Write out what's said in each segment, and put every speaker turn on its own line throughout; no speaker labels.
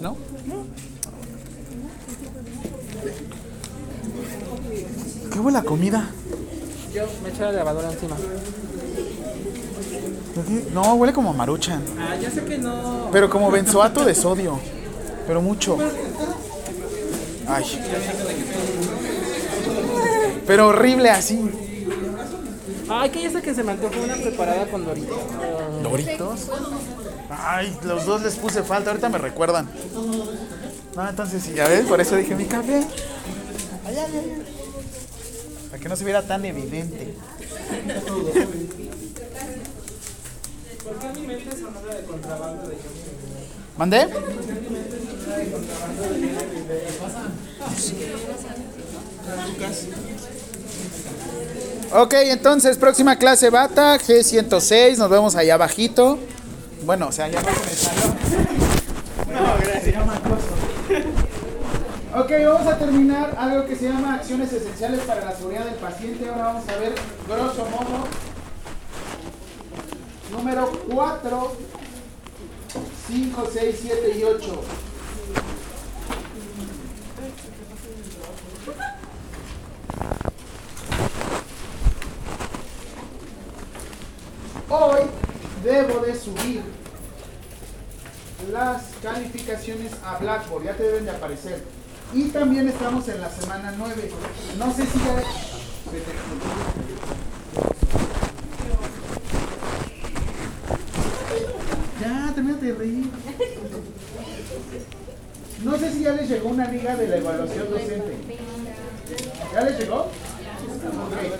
¿No? ¿Qué huele la comida?
Yo me eché la lavadora encima.
No, huele como a maruchan.
Ah, ya sé que no.
Pero como benzoato de sodio. Pero mucho. Ay. Pero horrible así.
Ay, que ya sé que se me antojó una preparada con doritos.
¿Doritos? Ay, los dos les puse falta, ahorita me recuerdan. No, entonces sí, ya ves, por eso dije mi café. Ay, ay, ay. Para que no se viera tan evidente.
¿Por qué mi mente sonora de contrabando de
¿Mandé? Ok, entonces, próxima clase bata, G106, nos vemos allá abajito. Bueno, o sea, en el salón. No, gracias. Ok, vamos a terminar algo que se llama acciones esenciales para la seguridad del paciente. Ahora vamos a ver, grosso modo, número 4, 5, 6, 7 y 8. Hoy debo de subir las calificaciones a Blackboard, ya te deben de aparecer. Y también estamos en la semana 9. No sé si ya... Ya, termínate de reír. No sé si ya les llegó una liga de la evaluación docente. ¿Ya les llegó? Ok.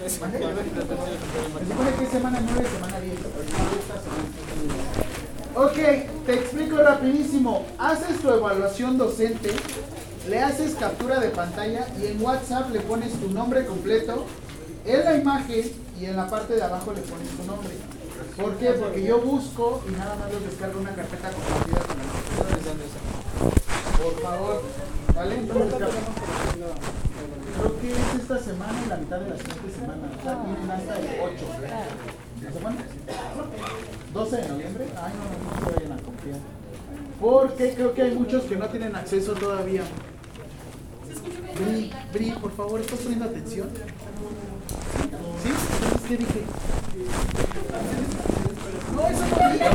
Se supone que es semana 9, semana 10. Ok, te explico rapidísimo. Haces tu evaluación docente, le haces captura de pantalla y en WhatsApp le pones tu nombre completo, en la imagen y en la parte de abajo le pones tu nombre. ¿Por qué? Porque yo busco y nada más les descargo una carpeta compartida con los Por favor, ¿vale? Entonces, creo que es esta semana y la mitad de la siguiente semana. O sea, tienen hasta el 8. ¿La semana? 12 de noviembre. Ay, no, no se vayan a confiar. Porque creo que hay muchos que no tienen acceso todavía. Bri, Bri, por favor, ¿estás poniendo atención? ¿Sí? ¿qué dije? No, eso no dije.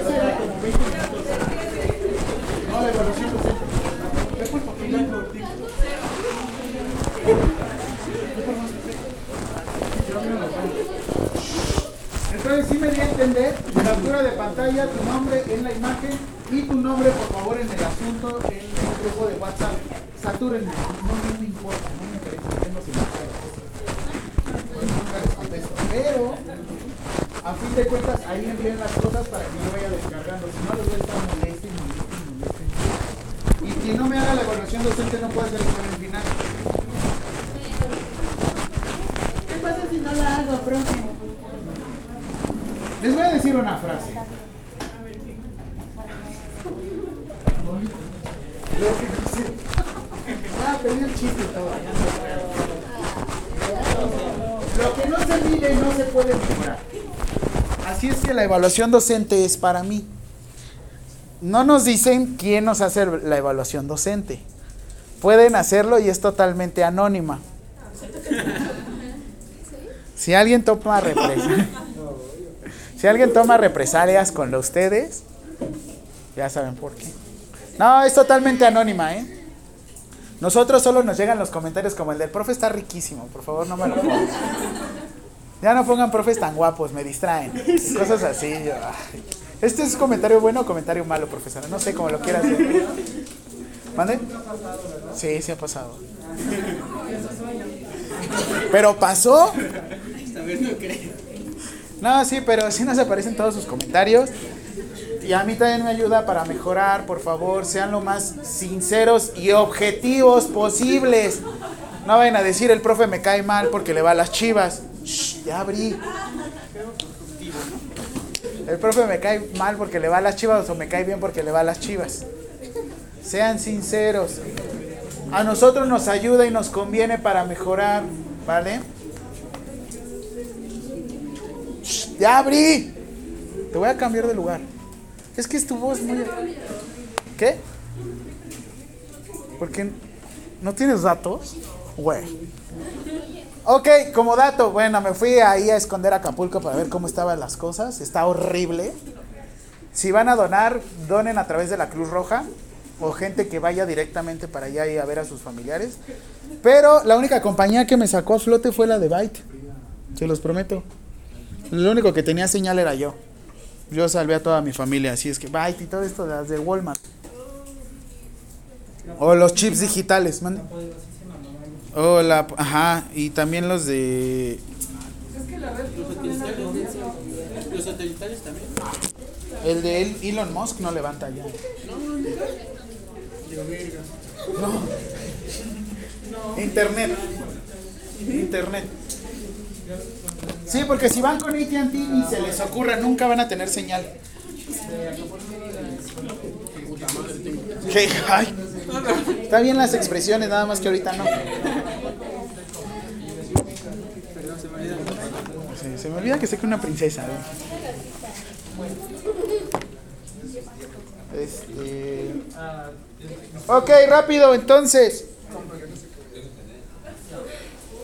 Eso era como 20 minutos. No, la evaluación docente. Después, porque ya Entonces sí me di a entender, captura de pantalla, tu nombre en la imagen y tu nombre por favor en el asunto en el grupo de WhatsApp. Satúrenme, no, no me importa, no me interesa, tengo sin. Pero a fin de cuentas ahí envíen las cosas para que yo vaya descargando, si no les voy a estar moleste y moleste y moleste. Y quien no me haga la evaluación docente no puede hacer el final.
¿Qué pasa si no la hago, profe?
Les voy a decir una frase. Lo que dice. Ah, perdí el chiste todo. Lo que no se mide no se puede mejorar. Así es que la evaluación docente es para mí. No nos dicen quién nos hace la evaluación docente. Pueden hacerlo y es totalmente anónima. Si alguien toma represalias, si alguien toma represalias con ustedes, ya saben por qué. No, es totalmente anónima, ¿eh? Nosotros solo nos llegan los comentarios como el del profe está riquísimo, por favor no me lo pongan. Ya no pongan profes tan guapos, me distraen. Cosas así. yo, ay. ¿Este es comentario bueno o comentario malo, profesora? No sé cómo lo quieras ver. ¿Mande? Sí, sí ha pasado. Pero pasó. No, sí, pero sí nos aparecen todos sus comentarios. Y a mí también me ayuda para mejorar, por favor, sean lo más sinceros y objetivos posibles. No vayan a decir el profe me cae mal porque le va a las chivas. Shh, ya abrí. El profe me cae mal porque le va a las chivas o me cae bien porque le va a las chivas. Sean sinceros. A nosotros nos ayuda y nos conviene para mejorar, ¿vale? Ya abrí. Te voy a cambiar de lugar. Es que es tu voz muy... ¿Qué? ¿Por qué no tienes datos? Güey. Ok, como dato, bueno, me fui ahí a esconder a Acapulco para ver cómo estaban las cosas. Está horrible. Si van a donar, donen a través de la Cruz Roja o gente que vaya directamente para allá y a ver a sus familiares. Pero la única compañía que me sacó a flote fue la de Byte. Se los prometo. Lo único que tenía señal era yo. Yo salvé a toda mi familia, así es que Byte y todo esto de las de Walmart. O los chips digitales, mande. O la, ajá, y también los de
Los satelitales también.
el de El- Elon Musk no levanta ya. No. Internet. Internet. Sí, porque si van con AT&T ni se les ocurra, nunca van a tener señal. Está bien las expresiones, nada más que ahorita no. Sí, se me olvida que sé que una princesa. ¿eh? Este. Ok, rápido, entonces.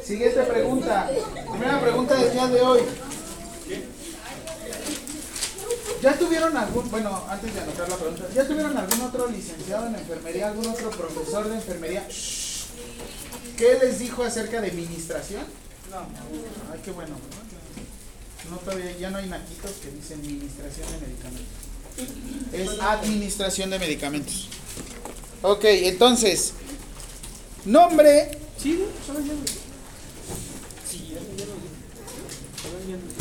Siguiente pregunta. Primera pregunta del día de hoy. ¿Ya tuvieron algún, bueno, antes de anotar la pregunta, ¿ya tuvieron algún otro licenciado en enfermería, algún otro profesor de enfermería? ¿Qué les dijo acerca de administración? No. Ay, qué bueno. No, todavía, ya no hay naquitos que dicen administración de medicamentos. Es administración de medicamentos. Ok, entonces, nombre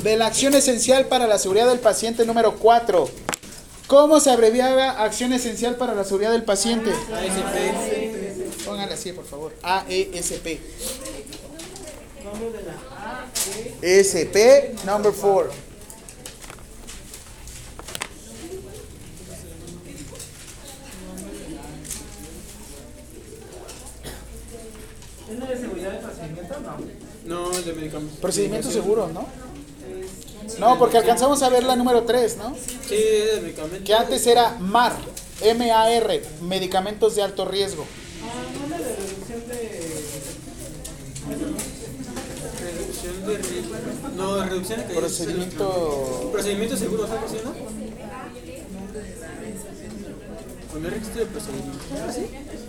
de la acción esencial para la seguridad del paciente número 4. ¿Cómo se abreviaba acción esencial para la seguridad del paciente? Póngale así, por favor. AESP. SP number 4.
¿Es de seguridad de procedimiento? No. No, el de medicamentos.
Procedimiento seguro, ¿no? No, porque alcanzamos a ver la número 3, ¿no?
Sí, de medicamentos.
Que antes era MAR, M-A-R, medicamentos de alto riesgo.
Ah, de reducción de. Reducción de riesgo. No, reducción de
Procedimiento.
Procedimiento seguro, ¿sabes no? Procedimiento.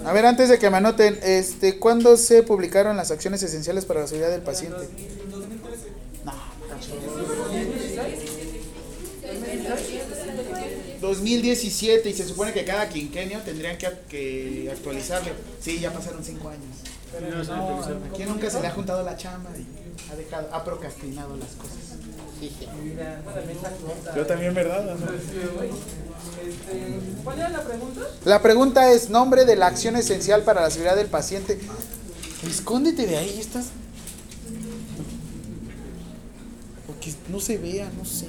A ver, antes de que me anoten, este, ¿cuándo se publicaron las acciones esenciales para la seguridad del paciente? No, 2017 y se supone que cada quinquenio tendrían que, que actualizarlo. Sí, ya pasaron cinco años.
Se no,
Aquí nunca se le ha juntado la chamba y ha dejado, ha procrastinado las cosas. Yo también, ¿verdad?
¿Cuál era la pregunta?
La pregunta es nombre de la acción esencial para la seguridad del paciente. Escóndete de ahí, estás. Porque no se vea, no sé.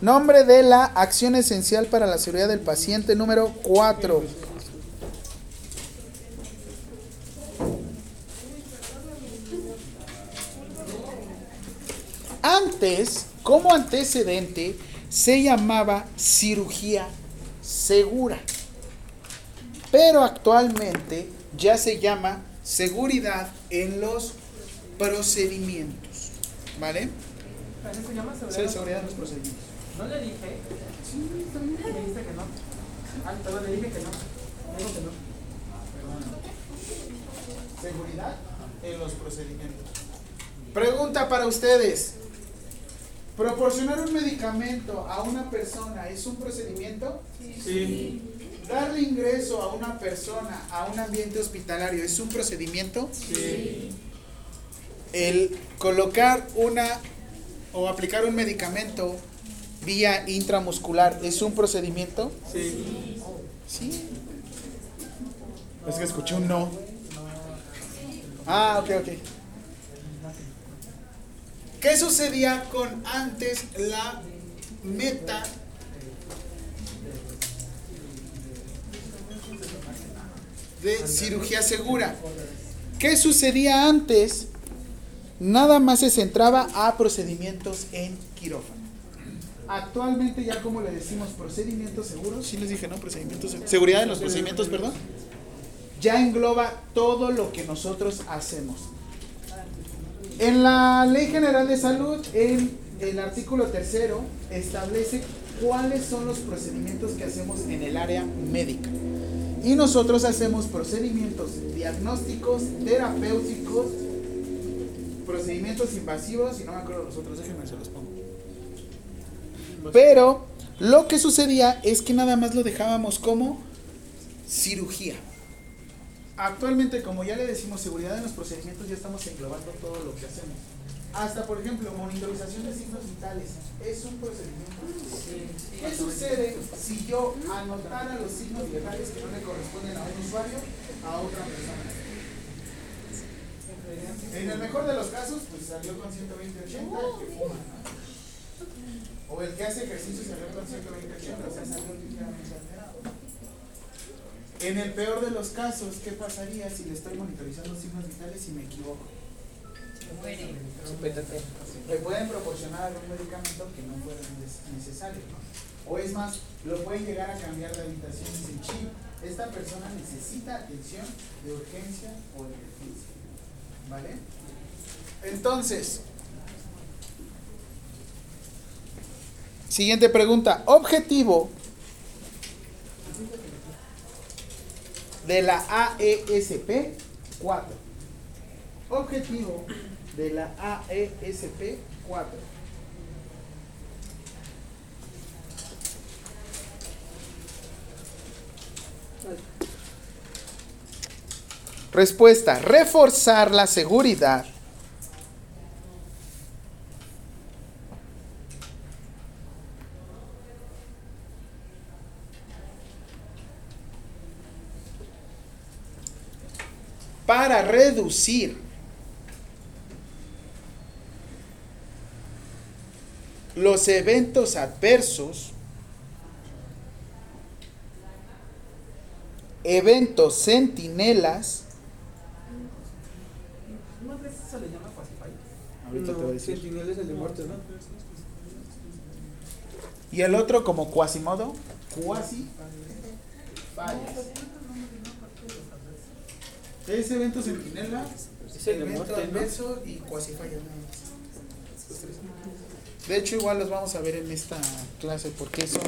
Nombre de la acción esencial para la seguridad del paciente número 4. Antes, como antecedente, se llamaba cirugía segura. Pero actualmente ya se llama seguridad en los procedimientos. ¿Vale?
¿Así se llama
Sí,
seguridad?
seguridad en los procedimientos.
¿No le dije? Sí, Me dijiste que no. Ah, pero le dije que no. Me dijo que no.
Seguridad en los procedimientos. Pregunta para ustedes. ¿Proporcionar un medicamento a una persona es un procedimiento?
Sí.
¿Darle ingreso a una persona a un ambiente hospitalario es un procedimiento?
Sí.
El colocar una o aplicar un medicamento vía intramuscular es un procedimiento?
Sí.
Sí. Es que escuché un no. Ah, ok, ok. ¿Qué sucedía con antes la meta de cirugía segura? ¿Qué sucedía antes? Nada más se centraba a procedimientos en quirófano. actualmente ya como le decimos procedimientos seguros, sí les dije, ¿no? Procedimientos. Seguridad en los procedimientos, perdón. Ya engloba todo lo que nosotros hacemos. En la Ley General de Salud, en el artículo tercero, establece cuáles son los procedimientos que hacemos en el área médica. Y nosotros hacemos procedimientos diagnósticos, terapéuticos, procedimientos invasivos y no me acuerdo los otros, déjenme se los pongo. Pero lo que sucedía es que nada más lo dejábamos como cirugía. Actualmente, como ya le decimos seguridad en los procedimientos, ya estamos englobando todo lo que hacemos. Hasta, por ejemplo, monitorización de signos vitales. Es un procedimiento. ¿Qué sucede si yo anotara los signos vitales que no le corresponden a un usuario a otra persona? En el mejor de los casos, pues salió con 120-80 el que fuma. O el que hace ejercicio salió con 120-80, o sea, salió ligeramente. En el peor de los casos, ¿qué pasaría si le estoy monitorizando signos vitales y me equivoco? Le pueden proporcionar algún medicamento que no fuera necesario, ¿no? O es más, lo pueden llegar a cambiar de habitación y dicen, chip, esta persona necesita atención de urgencia o emergencia. ¿Vale? Entonces, siguiente pregunta. Objetivo de la AESP 4. Objetivo de la AESP 4. Respuesta, reforzar la seguridad. Para reducir los eventos adversos, eventos centinelas,
¿No crees que se le llama Pacify?
ahorita te voy a decir.
Sentinel es el de muerte, ¿no?
Y el otro como cuasimodo, cuasi fallas. Es evento centinela,
Es el de
evento adverso y cuasi falla nada más. De hecho, igual los vamos a ver en esta clase porque es un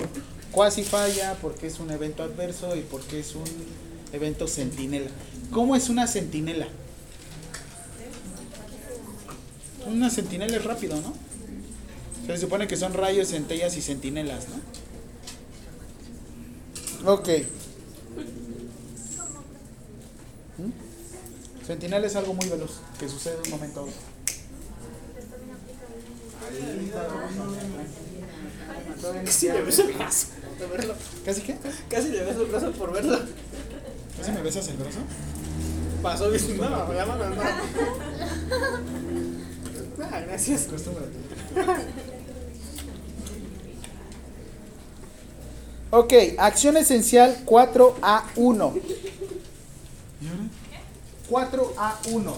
cuasi falla, porque es un evento adverso y porque es un evento centinela. ¿Cómo es una centinela? Una centinela es rápido, ¿no? Se supone que son rayos, centellas y centinelas, ¿no? Ok. ¿Mm? Centinela es algo muy veloz, que sucede de un momento a otro.
Casi le beso el brazo por verlo.
¿Casi qué?
Casi le beso el brazo por verlo.
¿Casi me besas el brazo?
Pasó diciendo, no, ya no, no. Ah, gracias.
Ok, acción esencial 4A1. 4A1.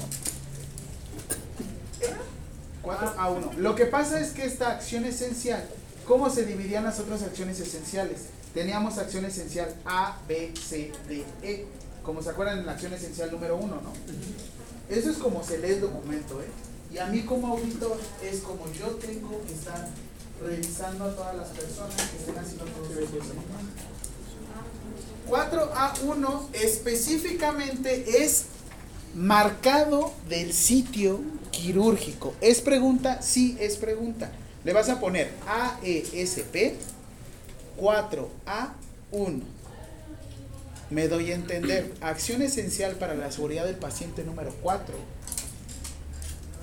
4A1. Lo que pasa es que esta acción esencial, ¿cómo se dividían las otras acciones esenciales? Teníamos acción esencial A, B, C, D, E. Como se acuerdan en la acción esencial número 1, ¿no? Eso es como se lee el documento, ¿eh? Y a mí como auditor es como yo tengo que estar revisando a todas las personas que estén haciendo todo ese procedimiento. 4A1 específicamente es marcado del sitio quirúrgico. ¿Es pregunta? Sí, es pregunta. Le vas a poner AESP 4A1. Me doy a entender. Acción esencial para la seguridad del paciente número 4.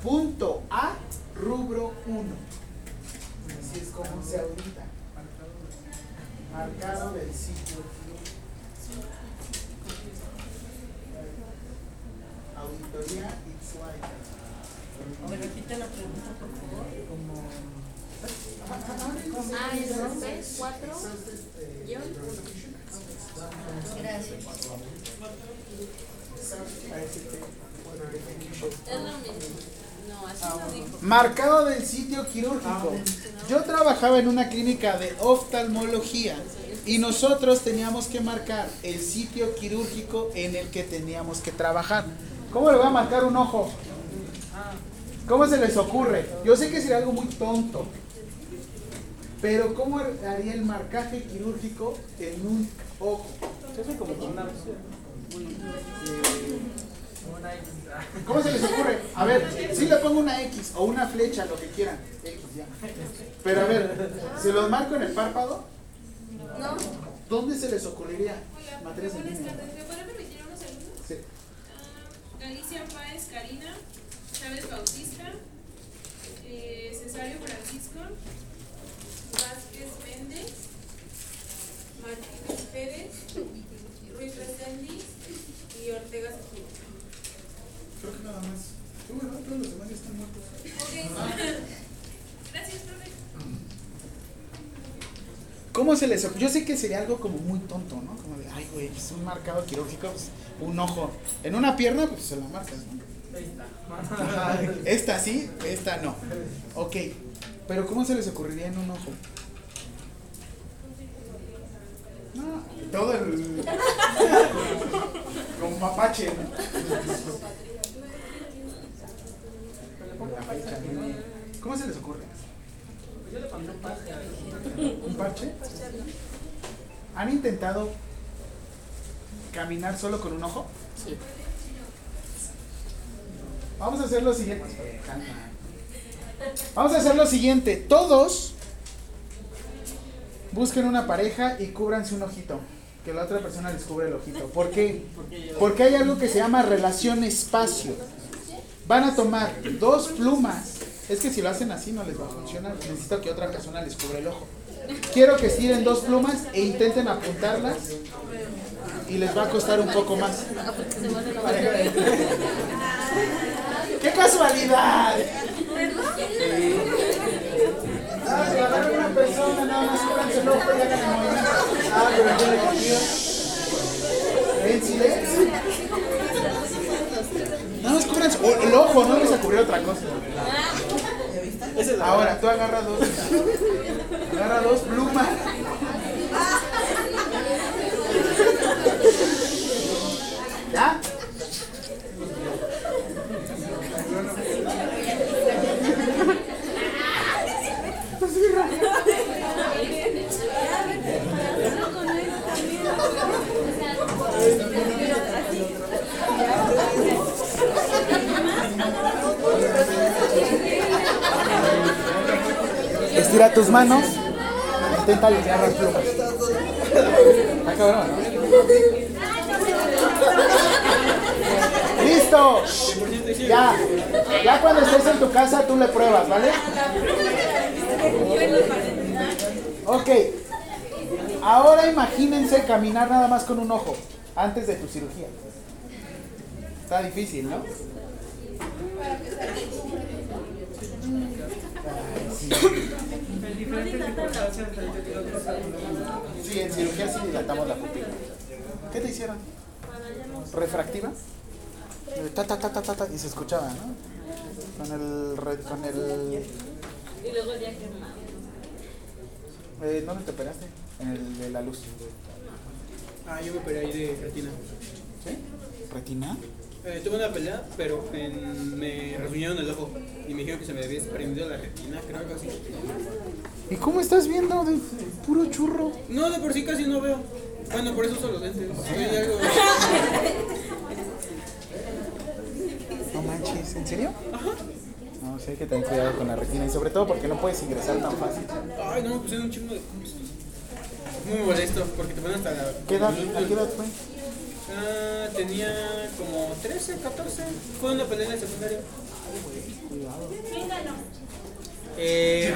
Punto A, rubro 1. Así es como se audita. Marcado del sitio. Auditoría Ixhuay.
Me repite la pregunta, por favor.
Ah, es cuatro. Yo. Gracias. Es lo mismo.
No, así no dijo.
Marcado del sitio quirúrgico. Yo trabajaba en una clínica de oftalmología y nosotros teníamos que marcar el sitio quirúrgico en el que teníamos que trabajar. ¿Cómo le voy a marcar un ojo? ¿Cómo se les ocurre? Yo sé que sería algo muy tonto, pero ¿cómo haría el marcaje quirúrgico en un ojo?
Como una.
Una X. ah.
¿Cómo se les ocurre? A ver, si le pongo una X o una flecha, lo que quieran. X ya. Pero a ver, ¿se los marco en el párpado?
No.
¿Dónde se les ocurriría?
Hola,
Materias en
buenas
línea.
tardes. ¿Me puede permitir unos segundos?
Sí.
Ah, Galicia Páez Karina, Chávez Bautista, eh, Cesario Francisco, Vázquez Méndez, Martínez Pérez, Ruiz Reséndiz y Ortega Seguro.
Creo que nada más. Todos los demás ya están muertos.
Ok. Gracias, profe.
¿Cómo se les ocurre? Yo sé que sería algo como muy tonto, ¿no? Como de, ay, güey, es un marcado quirúrgico, pues, un ojo. En una pierna, pues se la marcas, ¿no?
Ahí está.
Ajá, Esta sí, esta no. Ok, pero ¿cómo se les ocurriría en un ojo? No, todo el. Como mapache, ¿no? ¿Cómo se les ocurre?
Yo le pondré un parche
¿Un parche? ¿Han intentado caminar solo con un ojo?
Sí.
Vamos a hacer lo siguiente. Vamos a hacer lo siguiente. Todos busquen una pareja y cúbranse un ojito. Que la otra persona les cubre el ojito. ¿Por qué? Porque hay algo que se llama relación espacio. Van a tomar dos plumas. Es que si lo hacen así no les va a funcionar. Necesito que otra persona les cubra el ojo. Quiero que estiren dos plumas e intenten apuntarlas. Y les va a costar un poco más. ¡Qué casualidad! Ah, si agarran una persona, nada más cúbranse el ojo. Ah, pero yo le confío. En silencio. Nada más cúbranse o el ojo, no les ocurrió otra cosa.
Esa es la
Ahora, tú agarra dos. Agarra dos plumas. ¿Ya? Tus manos. Intenta alinear las plumas. Está cabrón, ¿no? ¡Listo! Ya. Ya cuando estés en tu casa tú le pruebas, ¿vale? Ok. Ahora imagínense caminar nada más con un ojo antes de tu cirugía. Está difícil, ¿no? Ay, sí.
En diferentes circunstancias, pero yo digo que es
Sí, en cirugía sí dilatamos la pupila. ¿Qué te hicieron? ¿Refractiva? Ta, ta, ta, ta, ta, ta, y se escuchaba, ¿no? Con el... Con el
Y luego el día que más.
eh, ¿Dónde te operaste? En el de la luz.
Ah, yo me operé ahí de retina.
¿Sí? ¿Retina?
Eh, tuve una pelea, pero en- me rasguñaron el ojo y me dijeron que se me había desprendido la retina, creo algo así.
¿Y cómo estás viendo de puro churro?
No, de por sí casi no veo. Bueno, por eso uso los lentes. Soy algo-
No manches, ¿en serio? No, sí hay que tener cuidado con la retina y sobre todo porque no puedes ingresar tan fácil.
Ay, no, me pusieron un chingo de. Muy molesto, porque te ponen hasta la...
¿Qué edad? ¿A qué edad fue?
Ah, tenía como 13, 14. Fue una pelea en el secundario. Eh,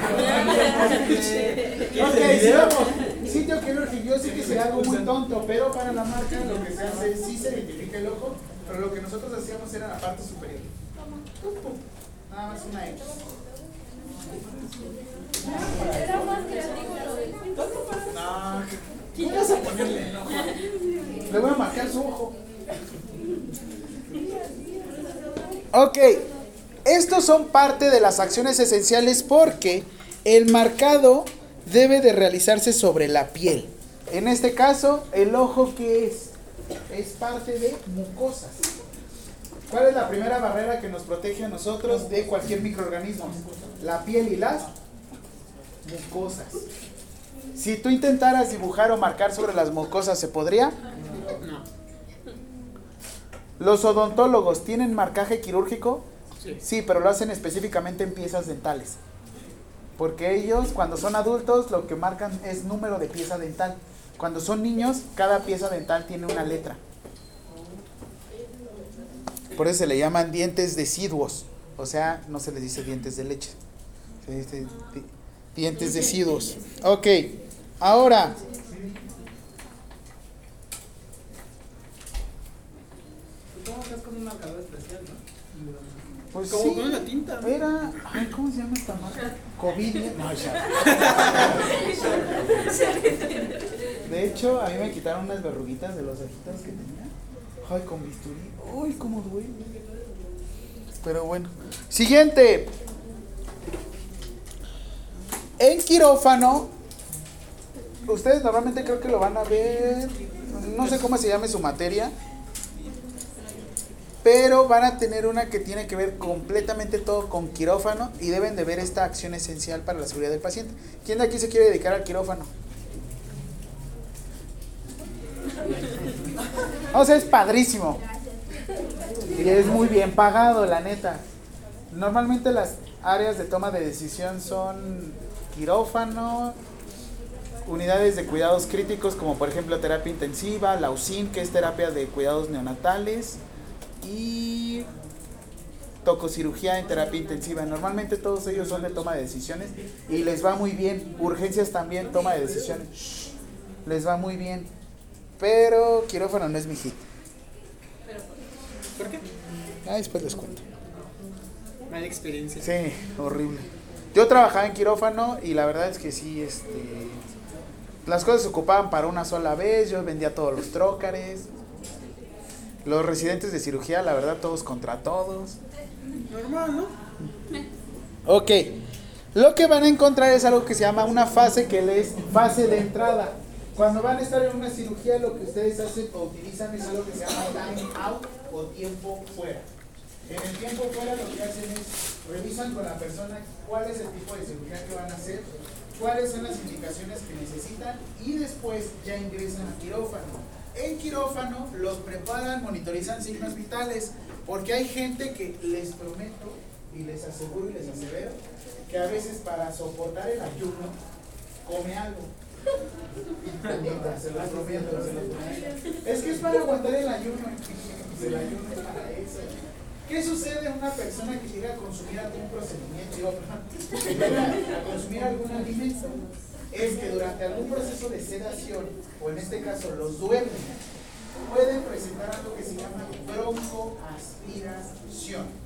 Ok, sigamos. Sitio quirúrgico, yo sé que será algo muy tonto, pero para la marca lo que se hace es sí se identifica el ojo, pero lo que nosotros hacíamos era la parte superior. Nada más una X.
Era más creativo lo del
No, ¿qué vas a ponerle enojo? Le voy a marcar su ojo. Ok, estos son parte de las acciones esenciales porque el marcado debe de realizarse sobre la piel. En este caso, el ojo que es es parte de mucosas. ¿Cuál es la primera barrera que nos protege a nosotros de cualquier microorganismo? La piel y las mucosas. Si tú intentaras dibujar o marcar sobre las mucosas, ¿se podría?
No.
¿Los odontólogos tienen marcaje quirúrgico?
Sí.
Sí, pero lo hacen específicamente en piezas dentales. Porque ellos, cuando son adultos, lo que marcan es número de pieza dental. Cuando son niños, cada pieza dental tiene una letra. Por eso se le llaman dientes deciduos. O sea, no se les dice dientes de leche. Se dice di- dientes deciduos. Ok, ahora. Pues
Como
sí,
con una tinta. ¿no?
Era. ay, ¿Cómo se llama esta marca? COVID. No, ya. De hecho, a mí me quitaron unas verruguitas de los ojitos que tenía. Ay, con bisturí. Uy, cómo duele. Pero bueno. Siguiente. En quirófano, ustedes normalmente creo que lo van a ver. No sé cómo se llame su materia. Pero van a tener una que tiene que ver completamente todo con quirófano y deben de ver esta acción esencial para la seguridad del paciente. ¿Quién de aquí se quiere dedicar al quirófano? O sea, es padrísimo. Y es muy bien pagado, la neta. Normalmente las áreas de toma de decisión son quirófano, unidades de cuidados críticos como por ejemplo terapia intensiva, la UCIN, que es terapia de cuidados neonatales, y tococirugía en terapia intensiva. Normalmente todos ellos son de toma de decisiones y les va muy bien. Urgencias también, toma de decisiones. Shh, Les va muy bien. Pero quirófano no es mi hit.
¿Por qué?
Ah, después les cuento.
Mala experiencia.
Sí, horrible. Yo trabajaba en quirófano y la verdad es que sí, este, las cosas se ocupaban para una sola vez. Yo vendía todos los trócares. Los residentes de cirugía, la verdad, todos contra todos.
Normal, ¿no?
Ok. Lo que van a encontrar es algo que se llama una fase que es fase de entrada. Cuando van a estar en una cirugía, lo que ustedes hacen o utilizan es algo que se llama time out o tiempo fuera. En el tiempo fuera lo que hacen es revisan con la persona cuál es el tipo de cirugía que van a hacer, cuáles son las indicaciones que necesitan y después ya ingresan a quirófano. En quirófano los preparan, monitorizan signos vitales, porque hay gente que les prometo y les aseguro y les asevero que a veces para soportar el ayuno come algo. Se los prometo, se los prometo. Es que es para aguantar el ayuno. El ayuno es para eso. ¿Qué sucede a una persona que llega a consumir algún procedimiento, digo, a consumir algún alimento? Es que durante algún proceso de sedación, o en este caso los duermen, pueden presentar algo que se llama broncoaspiración.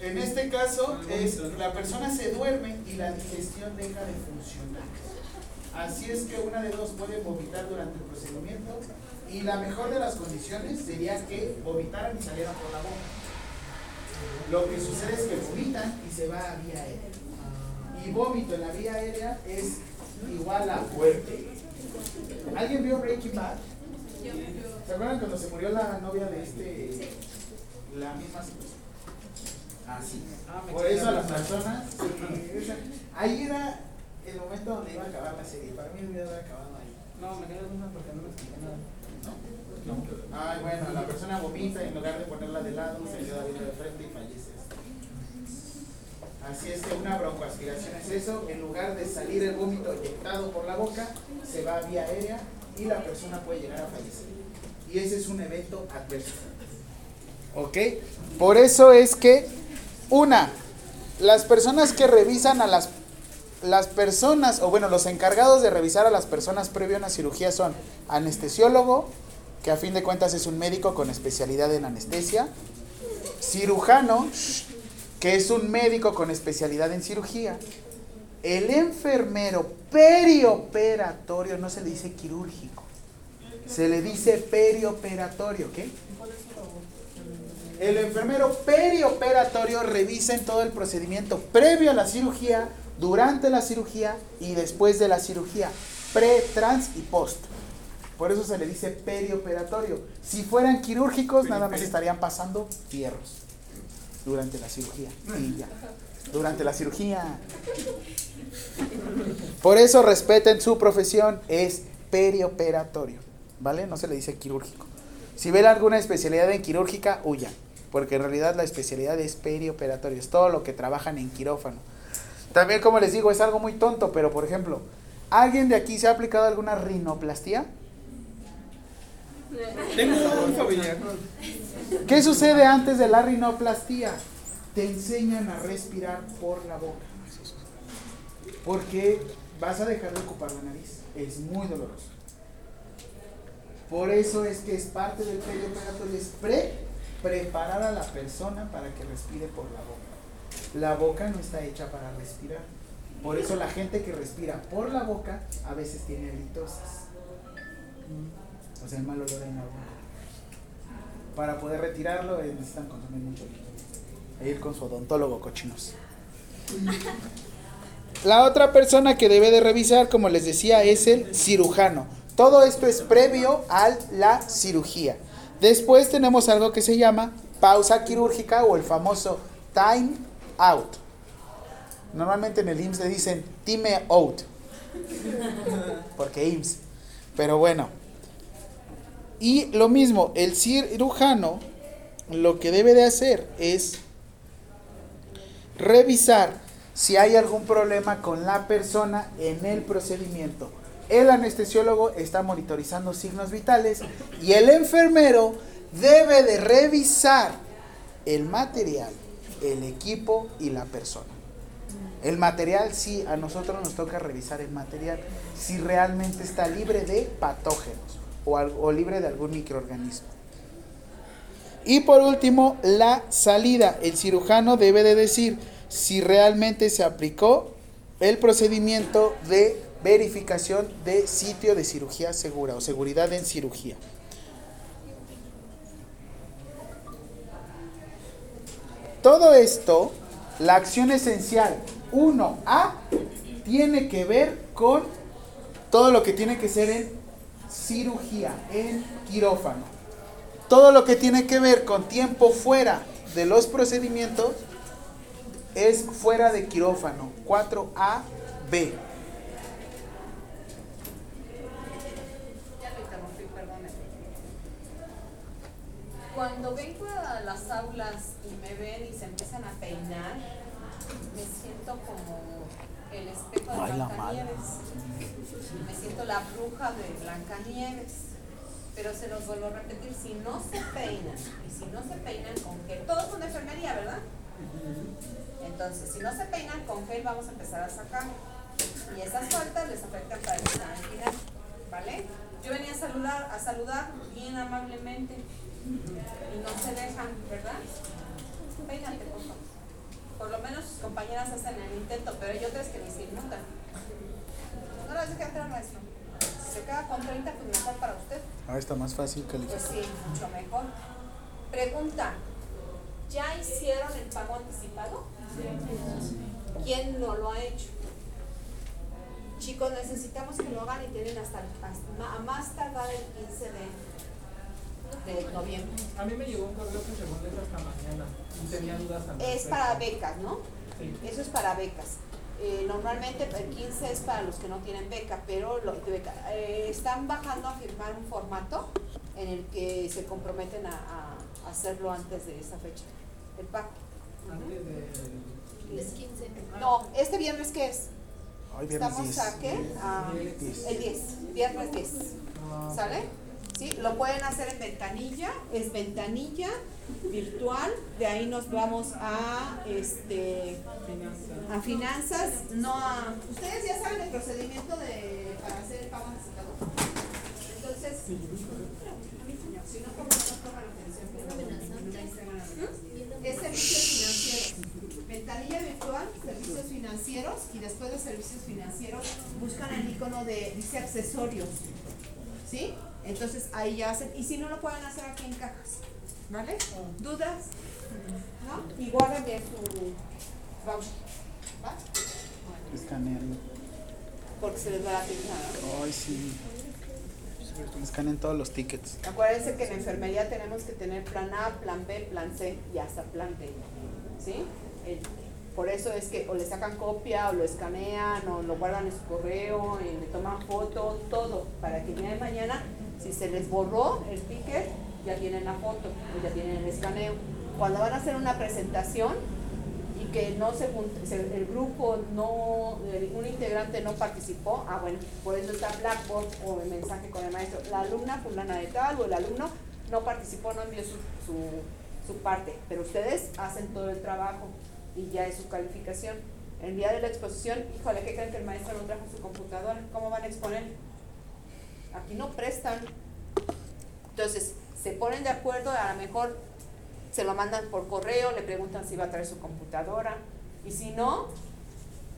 En este caso, es la persona se duerme y la digestión deja de funcionar. Así es que una de dos puede vomitar durante el procedimiento y la mejor de las condiciones sería que vomitaran y salieran por la boca. Lo que sucede es que vomitan y se va a vía aérea. Y vómito en la vía aérea es igual a fuerte. ¿Alguien vio Breaking Bad? ¿Se acuerdan cuando se murió la novia de este? La misma situación. Así.
Ah, me
Por eso a las personas. sí, ahí era el momento donde iba a acabar la serie. Para mí debió haber acabado ahí.
No, me quedé una porque no me expliqué nada.
¿No? Ay, bueno, la persona vomita y en lugar de ponerla de lado, se queda viendo de frente y fallece. Así es que una broncoaspiración es eso, en lugar de salir el vómito eyectado por la boca, se va vía aérea y la persona puede llegar a fallecer. Y ese es un evento adverso. ¿Ok? Por eso es que, una, las personas que revisan a las las personas, o bueno, los encargados de revisar a las personas previo a una cirugía son anestesiólogo, que a fin de cuentas es un médico con especialidad en anestesia, cirujano, que es un médico con especialidad en cirugía, el enfermero perioperatorio, no se le dice quirúrgico, se le dice perioperatorio, ¿qué? El enfermero perioperatorio revisa en todo el procedimiento previo a la cirugía, durante la cirugía y después de la cirugía, pre, trans y post. Por eso se le dice perioperatorio. Si fueran quirúrgicos, nada más estarían pasando fierros durante la cirugía. Y ya. Durante la cirugía. Por eso respeten su profesión, es perioperatorio. ¿Vale? No se le dice quirúrgico. Si ven alguna especialidad en quirúrgica, huyan. Porque en realidad la especialidad es perioperatorio, es todo lo que trabajan en quirófano. También, como les digo, es algo muy tonto, pero por ejemplo, ¿alguien de aquí se ha aplicado alguna rinoplastia?
Tengo un familiar.
¿Qué sucede antes de la rinoplastia? Te enseñan a respirar por la boca. Porque vas a dejar de ocupar la nariz. Es muy doloroso. Por eso es que es parte del perioperatorio, es pre, preparar a la persona para que respire por la boca. La boca no está hecha para respirar. Por eso la gente que respira por la boca a veces tiene halitosis. O sea, el mal olor en la boca. Para poder retirarlo eh, necesitan consumir mucho líquido. E ir con su odontólogo cochinos. La otra persona que debe de revisar, como les decía, es el cirujano. Todo esto es previo a la cirugía. Después tenemos algo que se llama pausa quirúrgica o el famoso time out. Normalmente en el IMSS le dicen time out. Porque IMSS. Pero bueno. Y lo mismo, el cirujano lo que debe de hacer es revisar si hay algún problema con la persona en el procedimiento. El anestesiólogo está monitorizando signos vitales y el enfermero debe de revisar el material, el equipo y la persona. El material, sí, a nosotros nos toca revisar el material, si realmente está libre de patógenos o, o libre de algún microorganismo. Y por último, la salida. El cirujano debe de decir si realmente se aplicó el procedimiento de verificación de sitio de cirugía segura o seguridad en cirugía. Todo esto, la acción esencial 1A, tiene que ver con todo lo que tiene que ser en cirugía, en quirófano. Todo lo que tiene que ver con tiempo fuera de los procedimientos es fuera de quirófano, 4AB.
Ya Cuando vengo a las aulas y me ven y se empiezan a peinar, me siento como el espejo de
Ay,
Blancanieves. Me siento la bruja de Blancanieves. Pero se los vuelvo a repetir, si no se peinan, y si no se peinan con gel, todos son de enfermería, ¿verdad? Entonces, si no se peinan con gel, vamos a empezar a sacar. Y esas faltas les afectan para el final, ¿vale? Yo venía a saludar, a saludar bien amablemente y no se dejan, ¿verdad? Peínate, por favor. Por lo menos sus compañeras hacen el intento, pero hay otras que ni se inmutan. No las deje entrar, maestro. Si se queda con 30, pues mejor para usted.
Ahora está más fácil
Pues
calificar.
sí, mucho mejor. Pregunta, ¿ya hicieron el pago anticipado? ¿Quién no lo ha hecho? Chicos, necesitamos que lo hagan y tienen hasta, hasta- a más tardar el 15 de, de noviembre.
A mí me llegó un correo que según es hasta mañana y tenía dudas al
Es para becas, ¿no?
Sí.
Eso es para becas. Eh, normalmente el 15 es para los que no tienen beca, pero lo, de beca, eh, están bajando a firmar un formato en el que se comprometen a, a hacerlo antes de esa fecha, el pago.
Antes de...
Es 15. No, este viernes qué es?
Hoy viernes
Estamos
10.
a qué? A-
Diez.
el 10, viernes 10.
Ah,
¿Sale? Sí, lo pueden hacer en ventanilla, es ventanilla virtual, de ahí nos vamos a este a finanzas, no a ustedes ya saben el procedimiento de para hacer el pago anticipado. Entonces, si no como no atención, es servicios financieros. Ventanilla virtual, servicios financieros y después de servicios financieros buscan el icono de dice accesorios. ¿Sí? Entonces ahí ya hacen, y si no lo pueden hacer aquí en cajas. ¿Vale? ¿Dudas? ¿No? Y guarden bien su voucher. ¿Va? Bueno,
Escanearlo.
porque se les va a asignar.
Ay, sí. Escanean todos los tickets.
Acuérdense que en enfermería tenemos que tener plan A, plan B, plan C y hasta plan D. ¿Sí? El- por eso es que o le sacan copia, o lo escanean, o lo guardan en su correo, y le toman foto, todo, para que el día de mañana, si se les borró el ticket, ya tienen la foto, o ya tienen el escaneo. Cuando van a hacer una presentación y que no se el grupo no, un integrante no participó, ah bueno, por eso está Blackboard o el mensaje con el maestro, la alumna fulana de tal o el alumno no participó, no envió su, su, su parte, pero ustedes hacen todo el trabajo y ya es su calificación. El día de la exposición, híjole, ¿qué creen que el maestro no trajo su computadora? ¿Cómo van a exponer? Aquí no prestan. Entonces, se ponen de acuerdo, a lo mejor se lo mandan por correo, le preguntan si va a traer su computadora. Y si no,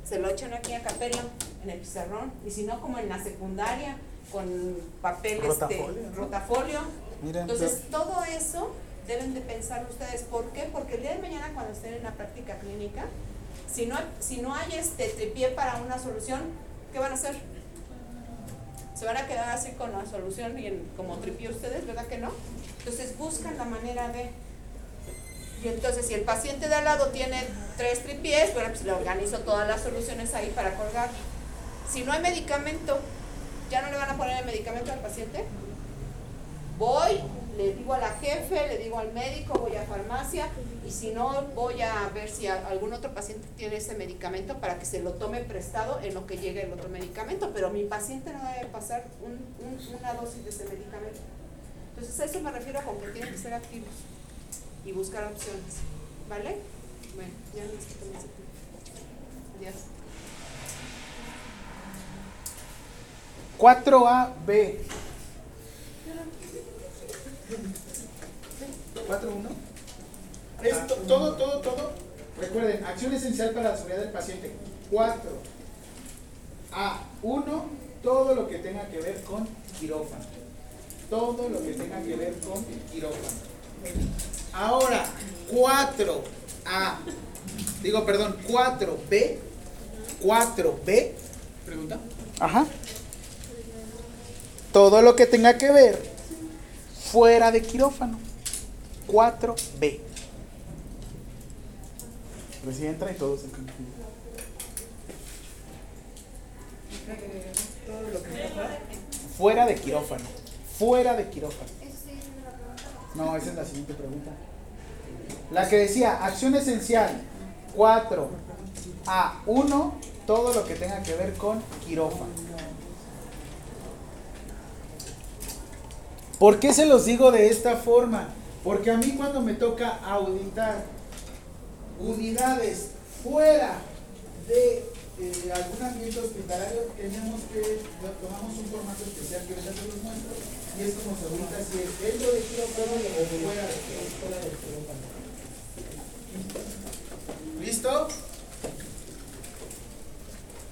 se lo echan aquí a capela, en el pizarrón. Y si no, como en la secundaria, con papel este,
Rotafolio,
rotafolio.
Miren,
Entonces, todo eso deben de pensar ustedes. ¿Por qué? Porque el día de mañana cuando estén en la práctica clínica, si no, si no hay este tripié para una solución, ¿qué van a hacer? Se van a quedar así con la solución y en- como tripié ustedes, ¿verdad que no? Entonces buscan la manera de... Y entonces si el paciente de al lado tiene tres tripiés, bueno, pues le organizo todas las soluciones ahí para colgar. Si no hay medicamento, ¿ya no le van a poner el medicamento al paciente? Voy, le digo a la jefe, le digo al médico, voy a farmacia y si no voy a ver si algún otro paciente tiene ese medicamento para que se lo tome prestado en lo que llegue el otro medicamento, pero mi paciente no debe pasar un- un- una dosis de ese medicamento. Entonces a eso me refiero con que tienen que ser activos y buscar opciones, ¿vale? Bueno, ya ese tiempo. Adiós.
4AB. 4-1. Es to- todo, todo, todo. Recuerden, acción esencial para la seguridad del paciente. 4. A1, todo lo que tenga que ver con quirófano. Todo lo que tenga que ver con quirófano. Ahora, 4A. Digo, perdón, 4B. 4B.
¿Pregunta?
Ajá. Todo lo que tenga que ver fuera de quirófano. 4B. Recién entra y todos se. Fuera de quirófano. Fuera de quirófano. No, esa es la siguiente pregunta. La que decía, acción esencial. 4 a 1, todo lo que tenga que ver con quirófano. ¿Por qué se los digo de esta forma? Porque a mí cuando me toca auditar unidades fuera de eh, algún ambiente hospitalario, tenemos que, tomamos un formato especial que ahorita se los muestro, y es como se audita si es dentro de quirófano o fuera de quirófano. ¿Listo?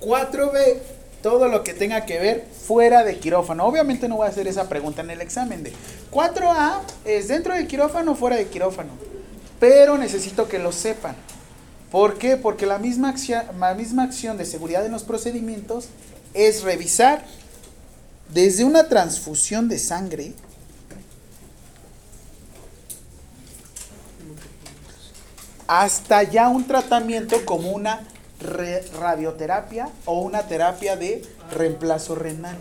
4B, todo lo que tenga que ver fuera de quirófano. Obviamente no voy a hacer esa pregunta en el examen de 4A es dentro de quirófano o fuera de quirófano. Pero necesito que lo sepan. ¿Por qué? Porque la misma acción, la misma acción de seguridad en los procedimientos es revisar desde una transfusión de sangre hasta ya un tratamiento como una radioterapia o una terapia de reemplazo renal.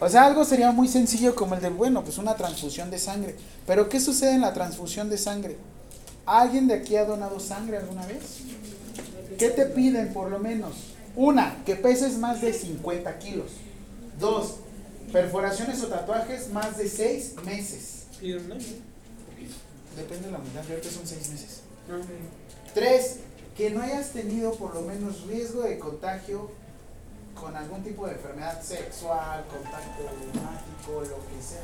O sea, algo sería muy sencillo como el de, bueno, pues una transfusión de sangre. Pero ¿qué sucede en la transfusión de sangre? ¿Alguien de aquí ha donado sangre alguna vez? ¿Qué te piden por lo menos? Una, que peses más de 50 kilos. Dos, perforaciones o tatuajes más de 6 meses. Depende de la unidad, ahorita son 6 meses. Tres, que no hayas tenido por lo menos riesgo de contagio con algún tipo de enfermedad sexual, contacto reumático, lo que sea.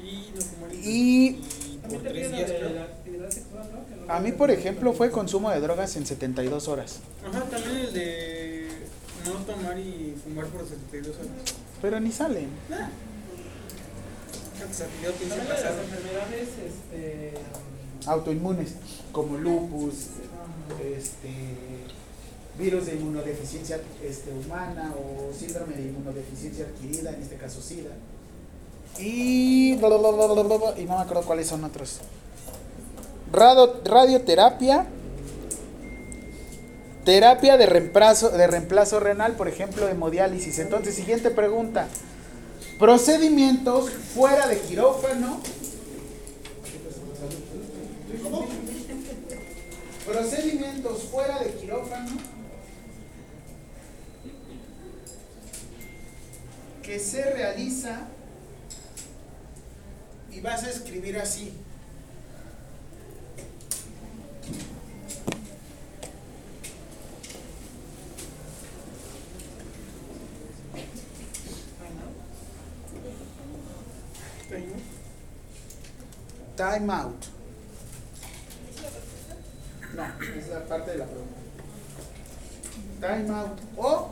Y no fumar
Y
por
También te
tres días,
la de la actividad sexual, ¿no? Que no
a mí, por ejemplo, fue consumo de drogas en 72 horas.
Ajá, también el de no tomar y fumar por 72 horas.
Pero ni salen.
De las
pasar.
enfermedades, este.
Autoinmunes, como lupus, este, virus de inmunodeficiencia este, humana o síndrome de inmunodeficiencia adquirida, en este caso SIDA. Y, bla, bla, bla, y no me acuerdo cuáles son otros. Rado- radioterapia. Terapia de reemplazo, de reemplazo renal, por ejemplo, hemodiálisis. Entonces, siguiente pregunta. Procedimientos fuera de quirófano. Procedimientos fuera de quirófano que se realiza y vas a escribir así. Time out. No, es la parte de la pregunta. Time out. O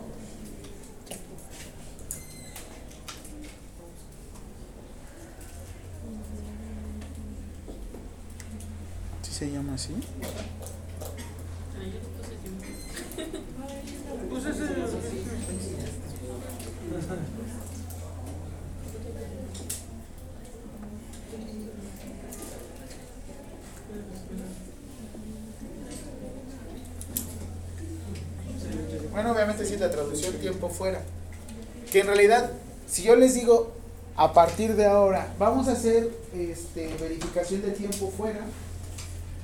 ¿Sí se llama así?
Pues ese.
Bueno, obviamente traducción tiempo fuera. Que en realidad, si yo les digo, a partir de ahora, vamos a hacer este, verificación de tiempo fuera,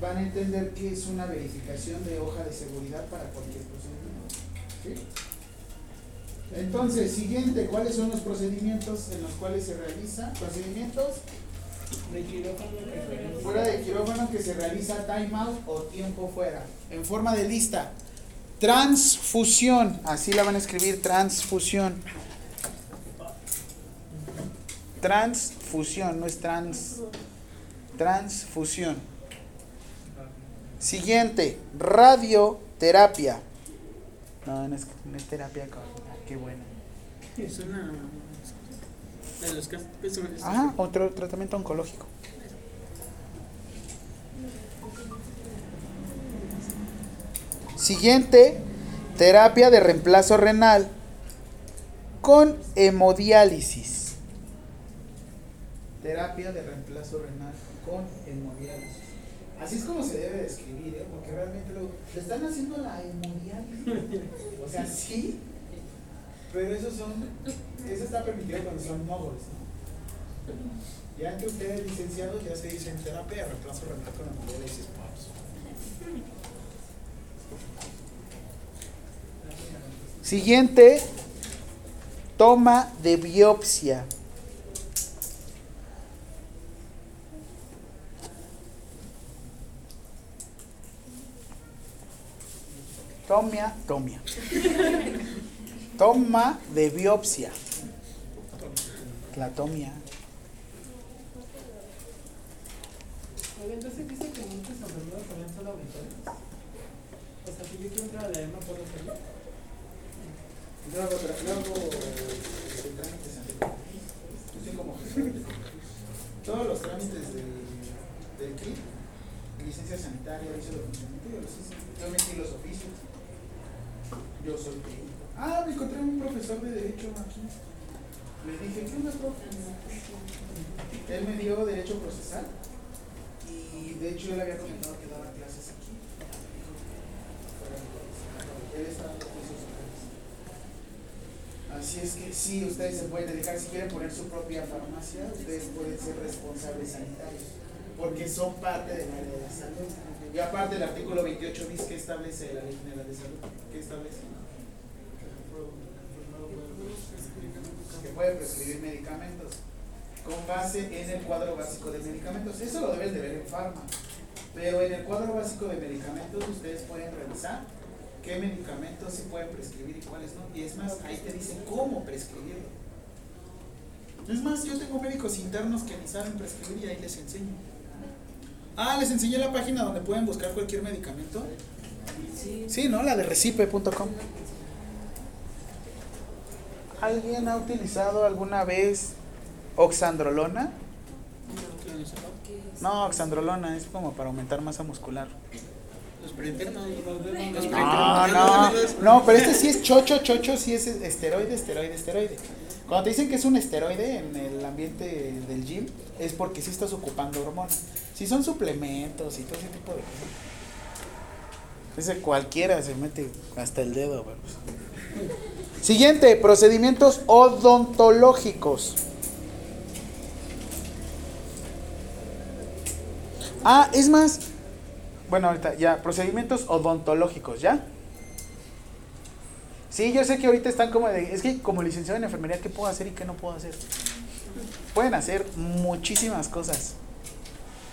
van a entender que es una verificación de hoja de seguridad para cualquier procedimiento. Entonces, siguiente, ¿cuáles son los procedimientos en los cuales se realiza? Procedimientos
De quirófano
fuera de quirófano que se realiza time out o tiempo fuera. En forma de lista. Transfusión. Así la van a escribir, transfusión. Transfusión, no es trans. Transfusión. Siguiente, radioterapia. No, no es, no es terapia ah, qué bueno.
Es una. De los casos.
Ajá, otro tratamiento oncológico. Siguiente, terapia de reemplazo renal con hemodiálisis. Terapia de reemplazo renal con hemodiálisis. Así es como se debe de escribir, ¿eh? porque realmente lo, le están haciendo la hemodiálisis. O sea, sí, pero eso son, eso está permitido cuando son móviles, ¿no? Ya que ustedes licenciados ya se dicen terapia de reemplazo renal con hemodiálisis. Siguiente, toma de biopsia. Tomia, tomia. Toma de biopsia. La tomia.
Entonces dice que muchas enfermedades también son laboratorios. O sea, si yo quiero entrar a leer, no puedo hacerlo.
Luego, luego, el trámites ante Yo soy como. Todos los trámites del, del CRIP, licencia sanitaria, aviso de funcionamiento, yo. Yo metí los oficios. Yo soy técnico. Ah, me encontré un profesor de Derecho aquí. Le dije, ¿qué onda, profe? Él me dio Derecho Procesal. Y de hecho, yo le había comentado que daba clases aquí. Dijo que fuera de- Él está dando cursos locales. Así es que sí, ustedes se pueden dedicar, si quieren poner su propia farmacia, ustedes pueden ser responsables sanitarios, porque son parte del área de la salud. Y aparte el artículo 28 bis que establece la Ley General de Salud, ¿qué establece? Que puede prescribir medicamentos con base en el cuadro básico de medicamentos. Eso lo deben de ver en Farma. Pero en el cuadro básico de medicamentos ustedes pueden revisar qué medicamentos se pueden prescribir y cuáles no. Y es más, ahí te dicen cómo prescribirlo. Es más, yo tengo médicos internos que ni saben prescribir y ahí les enseño. Ah, les enseñé la página donde pueden buscar cualquier medicamento. Sí, ¿no? La de recipe.com. ¿Alguien ha utilizado alguna vez oxandrolona? No, oxandrolona es como para aumentar masa muscular.
Los preenternos.
No, no, no, pero este sí es chocho, chocho, sí es esteroide, esteroide, esteroide. Cuando te dicen que es un esteroide en el ambiente del gym, es porque sí estás ocupando hormonas. Si son suplementos y todo ese tipo de cosas. Ese cualquiera se mete hasta el dedo. Siguiente, procedimientos odontológicos. Ah, es más. Bueno, ahorita ya, procedimientos odontológicos, ¿ya? Sí, yo sé que ahorita están como de. Es que como licenciado en enfermería, ¿qué puedo hacer y qué no puedo hacer? Pueden hacer muchísimas cosas.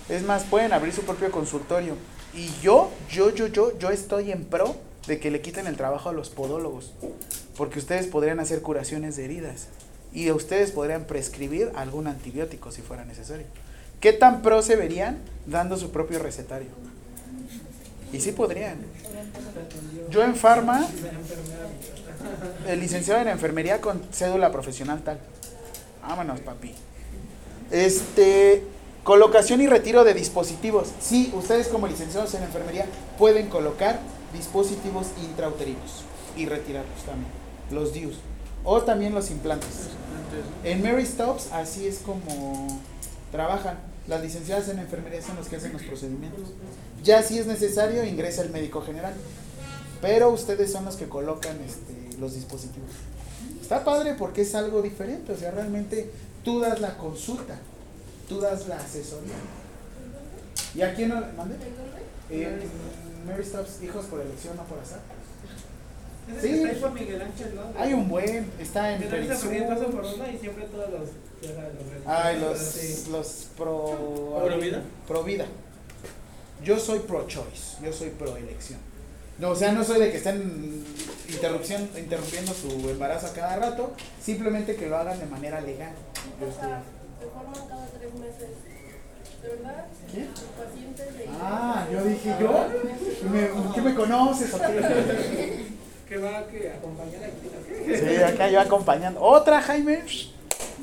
Es más, pueden abrir su propio consultorio. Y yo, yo, yo, yo, yo estoy en pro de que le quiten el trabajo a los podólogos. Porque ustedes podrían hacer curaciones de heridas. Y ustedes podrían prescribir algún antibiótico si fuera necesario. ¿Qué tan pro se verían dando su propio recetario? Y sí podrían. Yo en farma, el licenciado en enfermería con cédula profesional tal. Vámonos, papi. Este, colocación y retiro de dispositivos. Sí, ustedes como licenciados en enfermería pueden colocar dispositivos intrauterinos y retirarlos también, los DIUs. O también los implantes. En Mary Stops así es como trabajan. Las licenciadas en enfermería son los que hacen los procedimientos. Ya si es necesario ingresa el médico general. Pero ustedes son los que colocan este, los dispositivos. Está padre porque es algo diferente. O sea, realmente tú das la consulta. Tú das la asesoría. ¿Y a quién no le mande? Eh, Mary Stops, hijos por elección, no por azar. Sí. Hay un buen, está en Perisur. Ay, los, los pro...
¿Pro vida?
Pro vida. Yo soy pro choice, yo soy pro elección. No, o sea, no soy de que estén interrupción, interrumpiendo su embarazo a cada rato, simplemente que lo hagan de manera legal. Yo estoy-
Se forman cada tres meses. ¿De verdad?
¿Quién?
Pacientes de.
Ah, yo dije, ¿yo? ¿Me, ¿Qué me conoces qué?
Que va que acompañar.
Sí, acá yo acompañando. ¿Otra, Jaime?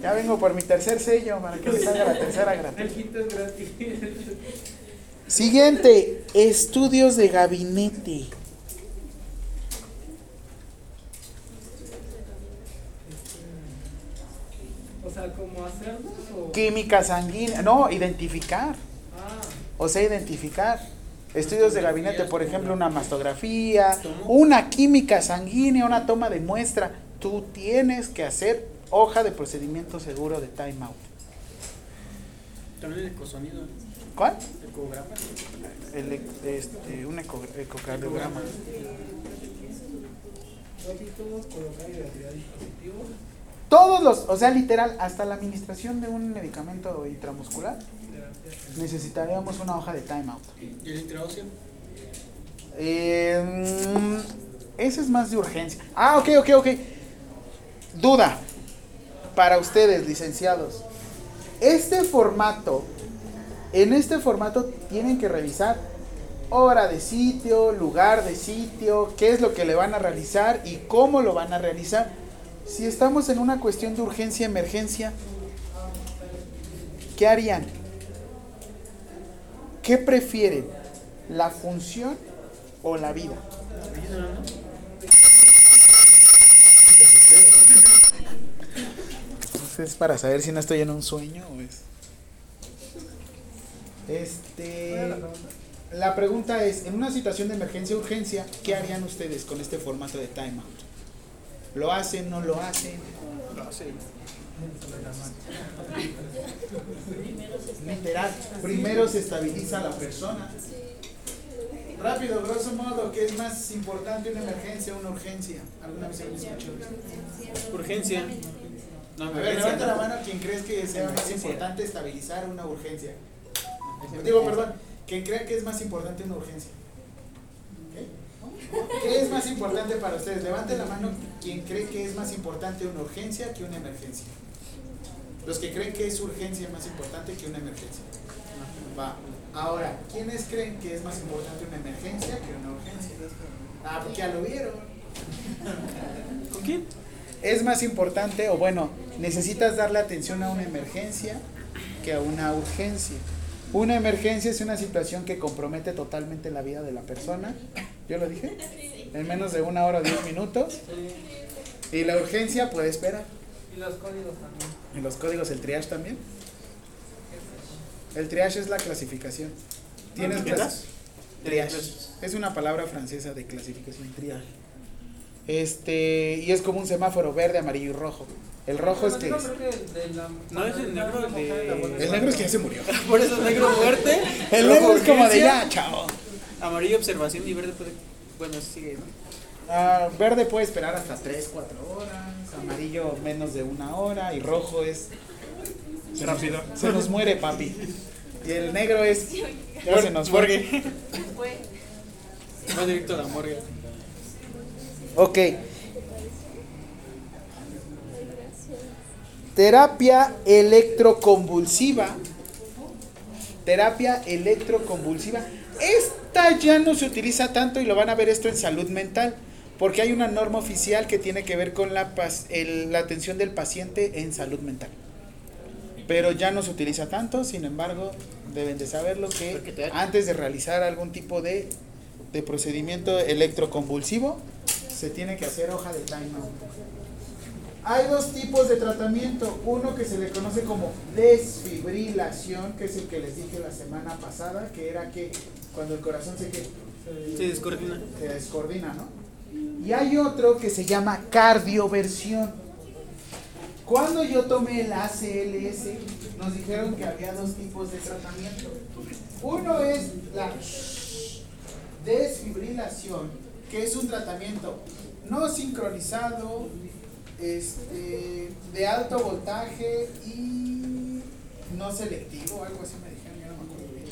Ya vengo por mi tercer sello para que me salga la tercera
El
gratis.
quinto es gratis.
Siguiente, estudios de gabinete.
O sea, ¿cómo hacerlos o.?
Química sanguínea, no, identificar.
Ah,
O sea, identificar. Estudios de gabinete, por ejemplo, una mastografía, una química sanguínea, una toma de muestra. Tú tienes que hacer hoja de procedimiento seguro de timeout.
También el ecosonido.
¿Cuál?
Ecograma.
El, ec- este, un eco- ecocardiograma.
todos
los, o sea, literal, hasta la administración de un medicamento intramuscular, necesitaríamos una hoja de timeout.
¿Y el intraóseo?
Eh, ese es más de urgencia. Ah, ok, ok, ok. Duda para ustedes, licenciados. Este formato, en este formato tienen que revisar hora de sitio, lugar de sitio, qué es lo que le van a realizar y cómo lo van a realizar. Si estamos en una cuestión de urgencia, emergencia, ¿qué harían? ¿Qué prefieren? ¿La función o la vida? Pues es para saber si no estoy en un sueño o es. Este. La pregunta es: en una situación de emergencia o urgencia, ¿qué harían ustedes con este formato de timeout? ¿Lo hacen? ¿No lo hacen? Lo hacen. Literal, primero se estabiliza la persona. Rápido, grosso modo, ¿qué es más importante una emergencia o una urgencia? ¿Alguna vez habéis escuchado esto?
Urgencia. No,
A ver, levanta la mano quien crees que sea más importante estabilizar una urgencia. Digo, perdón, quien cree que es más importante una urgencia. ¿Qué es más importante para ustedes? Levante la mano quien cree que es más importante una urgencia que una emergencia. Los que creen que es urgencia más importante que una emergencia. Va. Ahora, ¿quiénes creen que es más importante una emergencia que una urgencia? Ah, porque ya lo vieron.
¿Con quién?
Es más importante, o bueno, necesitas darle atención a una emergencia que a una urgencia. Una emergencia es una situación que compromete totalmente la vida de la persona. ¿Yo lo dije? En menos de una hora o diez minutos. Y la urgencia puede esperar.
Y los códigos también.
¿Y los códigos, el triage también? El triage es la clasificación. ¿Tienes
¿Qué
clas- Triage.
Triage.
Es una palabra francesa de clasificación, triage. Este, y es como un semáforo verde, amarillo y rojo. El rojo es que
No, que
es el negro, el de-
el negro es que ya se murió.
Por eso negro muerte.
El negro es como de ya, chao.
Amarillo observación y verde puede. Bueno, sigue, ¿no?
Ah, verde puede esperar hasta 3, 4 horas, amarillo menos de una hora y rojo es se nos-
Rápido.
se nos muere, papi. Y el negro es ya se nos fue.
Morgue.
Fue.
Va directo a la morgue.
Ok. Terapia electroconvulsiva. Terapia electroconvulsiva. Esta ya no se utiliza tanto y lo van a ver esto en salud mental. Porque hay una norma oficial que tiene que ver con la, pas- el- la atención del paciente en salud mental. Pero ya no se utiliza tanto, sin embargo, deben de saberlo que antes de realizar algún tipo de, de procedimiento electroconvulsivo, se tiene que hacer hoja de timeout. Hay dos tipos de tratamiento. Uno que se le conoce como desfibrilación, que es el que les dije la semana pasada, que era que cuando el corazón se, que,
Se descoordina.
se descoordina, ¿no? Y hay otro que se llama cardioversión. Cuando yo tomé el ACLS, nos dijeron que había dos tipos de tratamiento. Uno es la desfibrilación, que es un tratamiento no sincronizado, este, de alto voltaje y no selectivo, algo así me dijeron, ya no me acuerdo bien.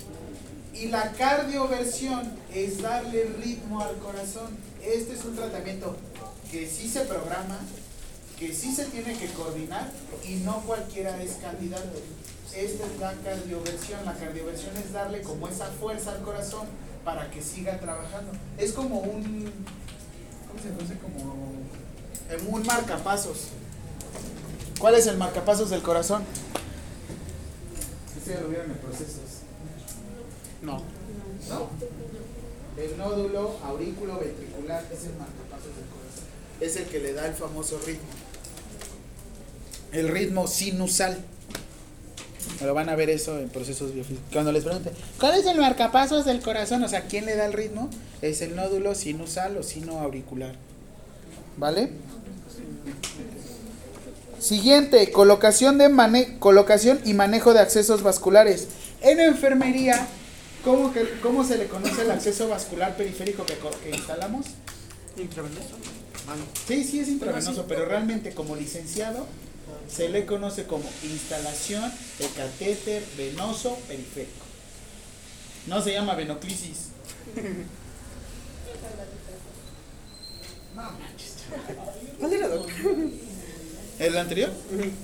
Y la cardioversión es darle ritmo al corazón. Este es un tratamiento que sí se programa, que sí se tiene que coordinar y no cualquiera es candidato. Esta es la cardioversión. La cardioversión es darle como esa fuerza al corazón para que siga trabajando. Es como un, ¿cómo se conoce? Como un marcapasos. ¿Cuál es el marcapasos del corazón? Ustedes lo vieron en procesos.
No.
¿No? El nódulo aurículo ventricular es el marcapasos del corazón. Es el que le da el famoso ritmo. El ritmo sinusal. Pero van a ver eso en procesos biofísicos. Cuando les pregunten, ¿cuál es el marcapasos del corazón? O sea, ¿quién le da el ritmo? Es el nódulo sinusal o sino auricular. ¿Vale? Siguiente, colocación, de mane colocación y manejo de accesos vasculares. En enfermería, ¿cómo, que, cómo se le conoce el acceso vascular periférico que, que instalamos?
Intravenoso. Ah, no.
Sí, sí es intravenoso, pero realmente como licenciado se le conoce como instalación de catéter venoso periférico. No se llama venoclisis. ¿El anterior?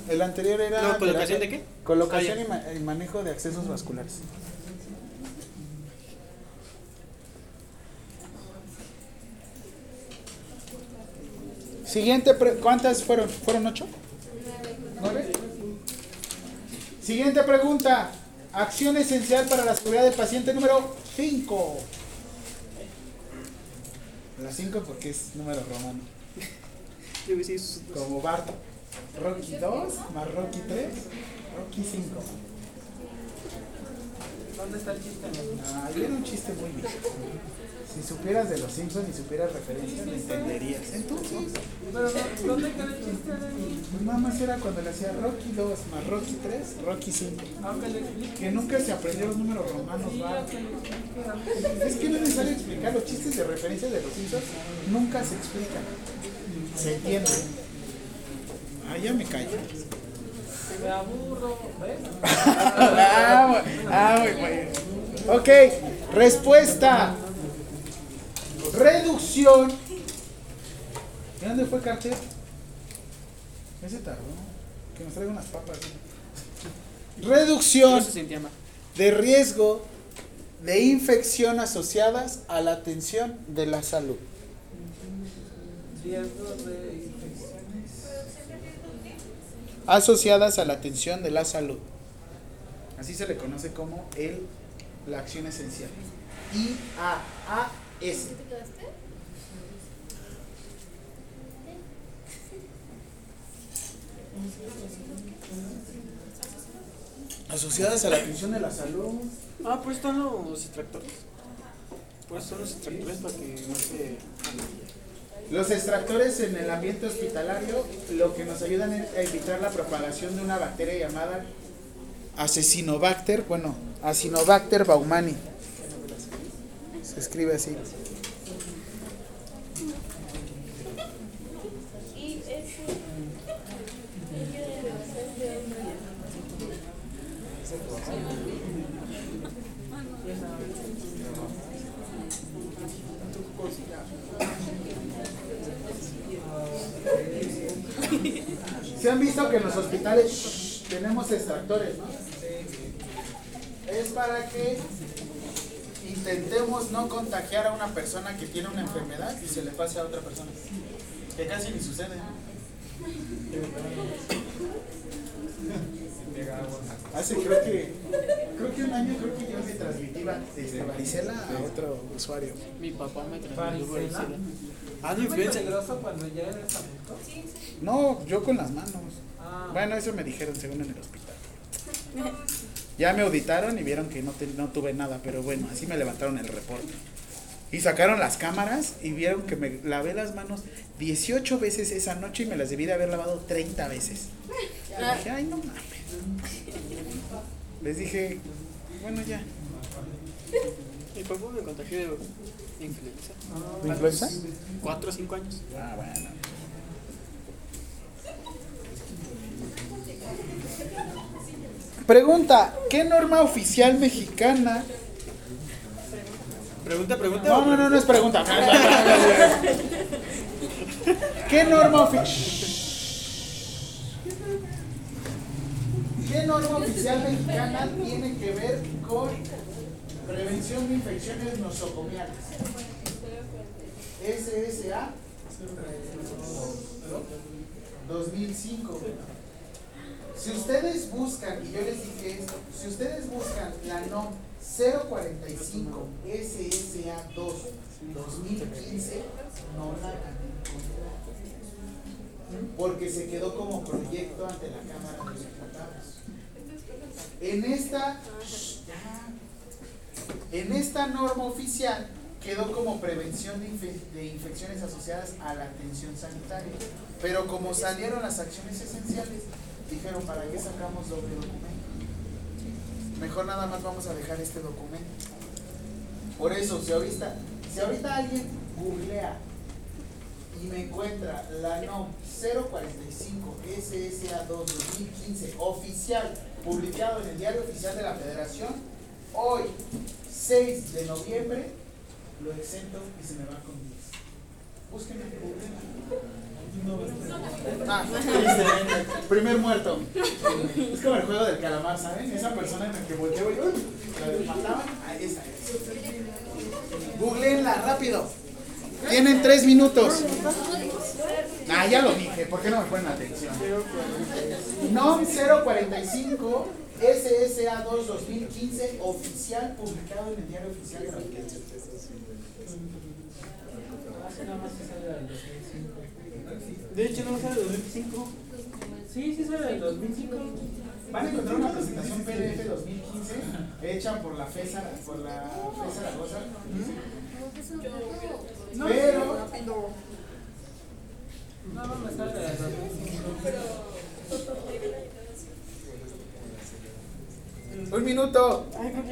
El anterior era...
No, ¿colocación de qué?
Colocación
Ah,
y, ma- y manejo de accesos vasculares. Siguiente, pre- ¿cuántas fueron? ¿Fueron ocho? ¿Nueve? Siguiente pregunta. Acción esencial para la seguridad del paciente número 5. La 5 porque es número romano. Como Bart. Rocky 2 más Rocky 3, Rocky 5.
¿Dónde está el chiste?
Ah, era un chiste muy viejo. Si supieras de los Simpsons y supieras referencias, me entenderías. Entonces,
Pero no, ¿dónde queda el chiste?
pues nada más era cuando le hacía Rocky 2 más Rocky 3, Rocky 5.
Aunque le explique.
Que nunca se aprendió los números romanos, Bart. Es que no es necesario explicar los chistes de referencia de los Simpsons, nunca se explican. Se entiende. Ah, ya me callo.
Me aburro. ¿Ves?
ah, bu- ah. Ok, respuesta. Reducción. ¿Y dónde fue Carter? Ese tardó. Que nos traiga unas papas. Reducción
No
de riesgo de infección asociadas a la atención de la salud.
Riesgo de infecciones.
Asociadas a la atención de la salud. Así se le conoce como el, la acción esencial. I-A-A-S.
¿Te quedaste?
Asociadas a la atención de la salud.
Ah, pues están los extractores. Pues son los extractores para que no se.
Los extractores en el ambiente hospitalario lo que nos ayudan es a evitar la propagación de una bacteria llamada Acinobacter, bueno, Acinobacter baumani. Se escribe así. Se han visto que en los hospitales tenemos extractores, ¿no? Es para que intentemos no contagiar a una persona que tiene una enfermedad y se le pase a otra persona. Que casi ni sucede. Hace creo que creo que un año creo que yo le transmití este, varicela a otro usuario.
Mi papá me transmitió
Varicela.
varicela. Ah, no,
¿Es muy
influenza.
peligroso cuando ya eres adulto?
No, yo con las manos.
Ah,
Bueno, eso me dijeron según en el hospital. Ya me auditaron y vieron que no, te- no tuve nada, pero bueno, así me levantaron el reporte. Y sacaron las cámaras y vieron que me lavé las manos 18 veces esa noche y me las debí de haber lavado 30 veces. Y dije, ay, no mames. Les dije, bueno, ya.
Mi papá me contagió de influenza.
¿De influenza?
Cuatro o cinco años.
Ah, bueno. Pregunta, ¿qué norma oficial mexicana
Pregunta, pregunta.
No, no, no, no es pregunta. ¿Qué norma oficial? ¿Qué norma oficial mexicana tiene que ver con prevención de infecciones nosocomiales? SSA 2005. Si ustedes buscan, y yo les dije esto, si ustedes buscan la NOM 045 SSA 2 2015, no la van a encontrar. Porque se quedó como proyecto ante la Cámara de Diputados. En esta, en esta norma oficial quedó como prevención de infecciones asociadas a la atención sanitaria. Pero como salieron las acciones esenciales, dijeron, ¿para qué sacamos doble documento? Mejor nada más vamos a dejar este documento. Por eso, si ahorita, si ahorita alguien googlea y me encuentra la NOM 045 SSA 2 2015 oficial, publicado en el Diario Oficial de la Federación, hoy, 6 de noviembre, lo exento y se me va con 10. Búsquenme en Google. Ah, primer muerto. Es como el juego del calamar, ¿saben? Esa persona en la que volteo y ¡uy! la mataban, ahí está. Googleenla rápido. Tienen tres minutos. Ah, ya lo dije, ¿por qué no me ponen atención? NOM 045 SSA 2 2015 oficial publicado en el diario oficial de la República.
nada más se sale del 2005.
De hecho, no sale 2005.
Sí, sí sale del 2005.
Van a encontrar una presentación PDF 2015 hecha por la FESA, por la FESA Zaragoza.
No,
Pero
No, no me sale del 2005.
un minuto.
Ay, no.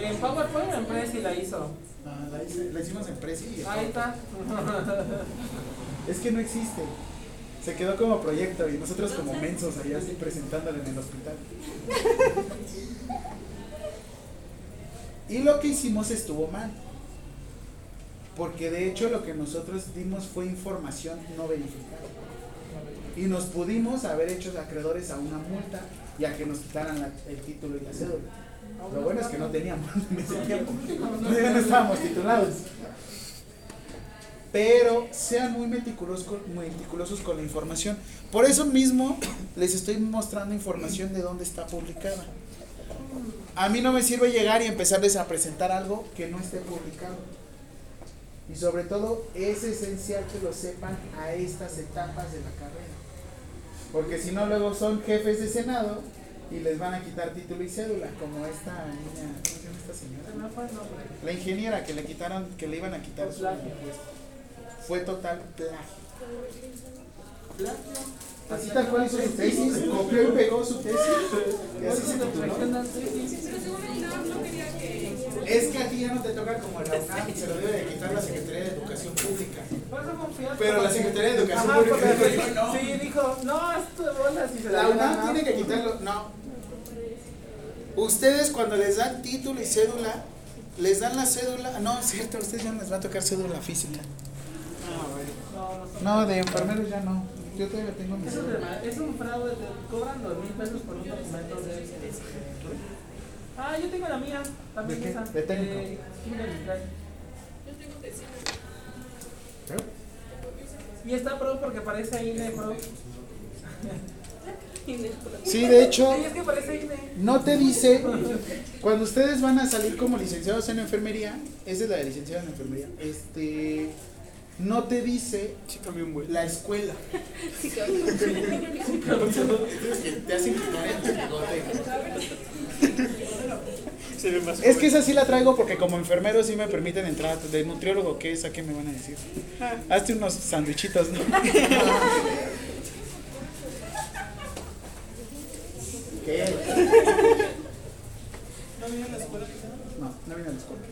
En PowerPoint en Prezi la hizo.
Ah, la, hice- la hicimos en Prezi. y-
Ahí está.
Es que no existe. Se quedó como proyecto y nosotros como mensos allá así presentándolo en el hospital. Y lo que hicimos estuvo mal. Porque de hecho lo que nosotros dimos fue información no verificada. Y nos pudimos haber hecho acreedores a una multa y a que nos quitaran la- el título y la cédula. Lo bueno es que no teníamos. No, estábamos titulados. pero sean muy meticulosos con, meticulosos con la información. Por eso mismo les estoy mostrando información de dónde está publicada. A mí no me sirve llegar y empezarles a presentar algo que no esté publicado. Y sobre todo es esencial que lo sepan a estas etapas de la carrera. Porque si no, luego son jefes de Senado y les van a quitar título y cédula, como esta niña, ¿cómo se llama esta
Se
señora?
el nombre.
La ingeniera que le quitaron, que le iban a quitar su
Plagio.
puesto. Fue total plagio.
Plagio.
Así tal cual hizo su tesis, copió y pegó su tesis. Y así se tituló. Es que a ti ya no te toca como la UNAM, se lo debe de quitar la Secretaría de Educación Pública. Pero la Secretaría de Educación
Ajá,
Pública dijo, no.
Sí, dijo, no, esto de bolas y se
La
dio
UNAM
la-
tiene que quitarlo. No. Ustedes cuando les dan título y cédula, les dan la cédula. No, es cierto, a ustedes ya no les va a tocar cédula física.
No,
de enfermeros ya no. Yo todavía tengo mi
es, un fraude, te cobran dos mil pesos por un documento de Ah, yo tengo la mía, también
¿De qué?
esa.
¿De técnico?
química industrial.
¿Eh?
Y está pro porque parece INE, pro.
Sí, de hecho,
INE.
no te dice, cuando ustedes van a salir como licenciados en enfermería, esa es la de licenciado en enfermería, este, no te dice
Sí, cambió un buen.
la escuela. Que te hacen quitar el bigote. Es que esa sí la traigo porque como enfermero sí me permiten entrar. De nutriólogo, ¿qué es? ¿A qué me van a decir? Hazte unos sandwichitos, ¿no? ¿Qué?
¿No vino a la escuela?
No, no vine a la escuela.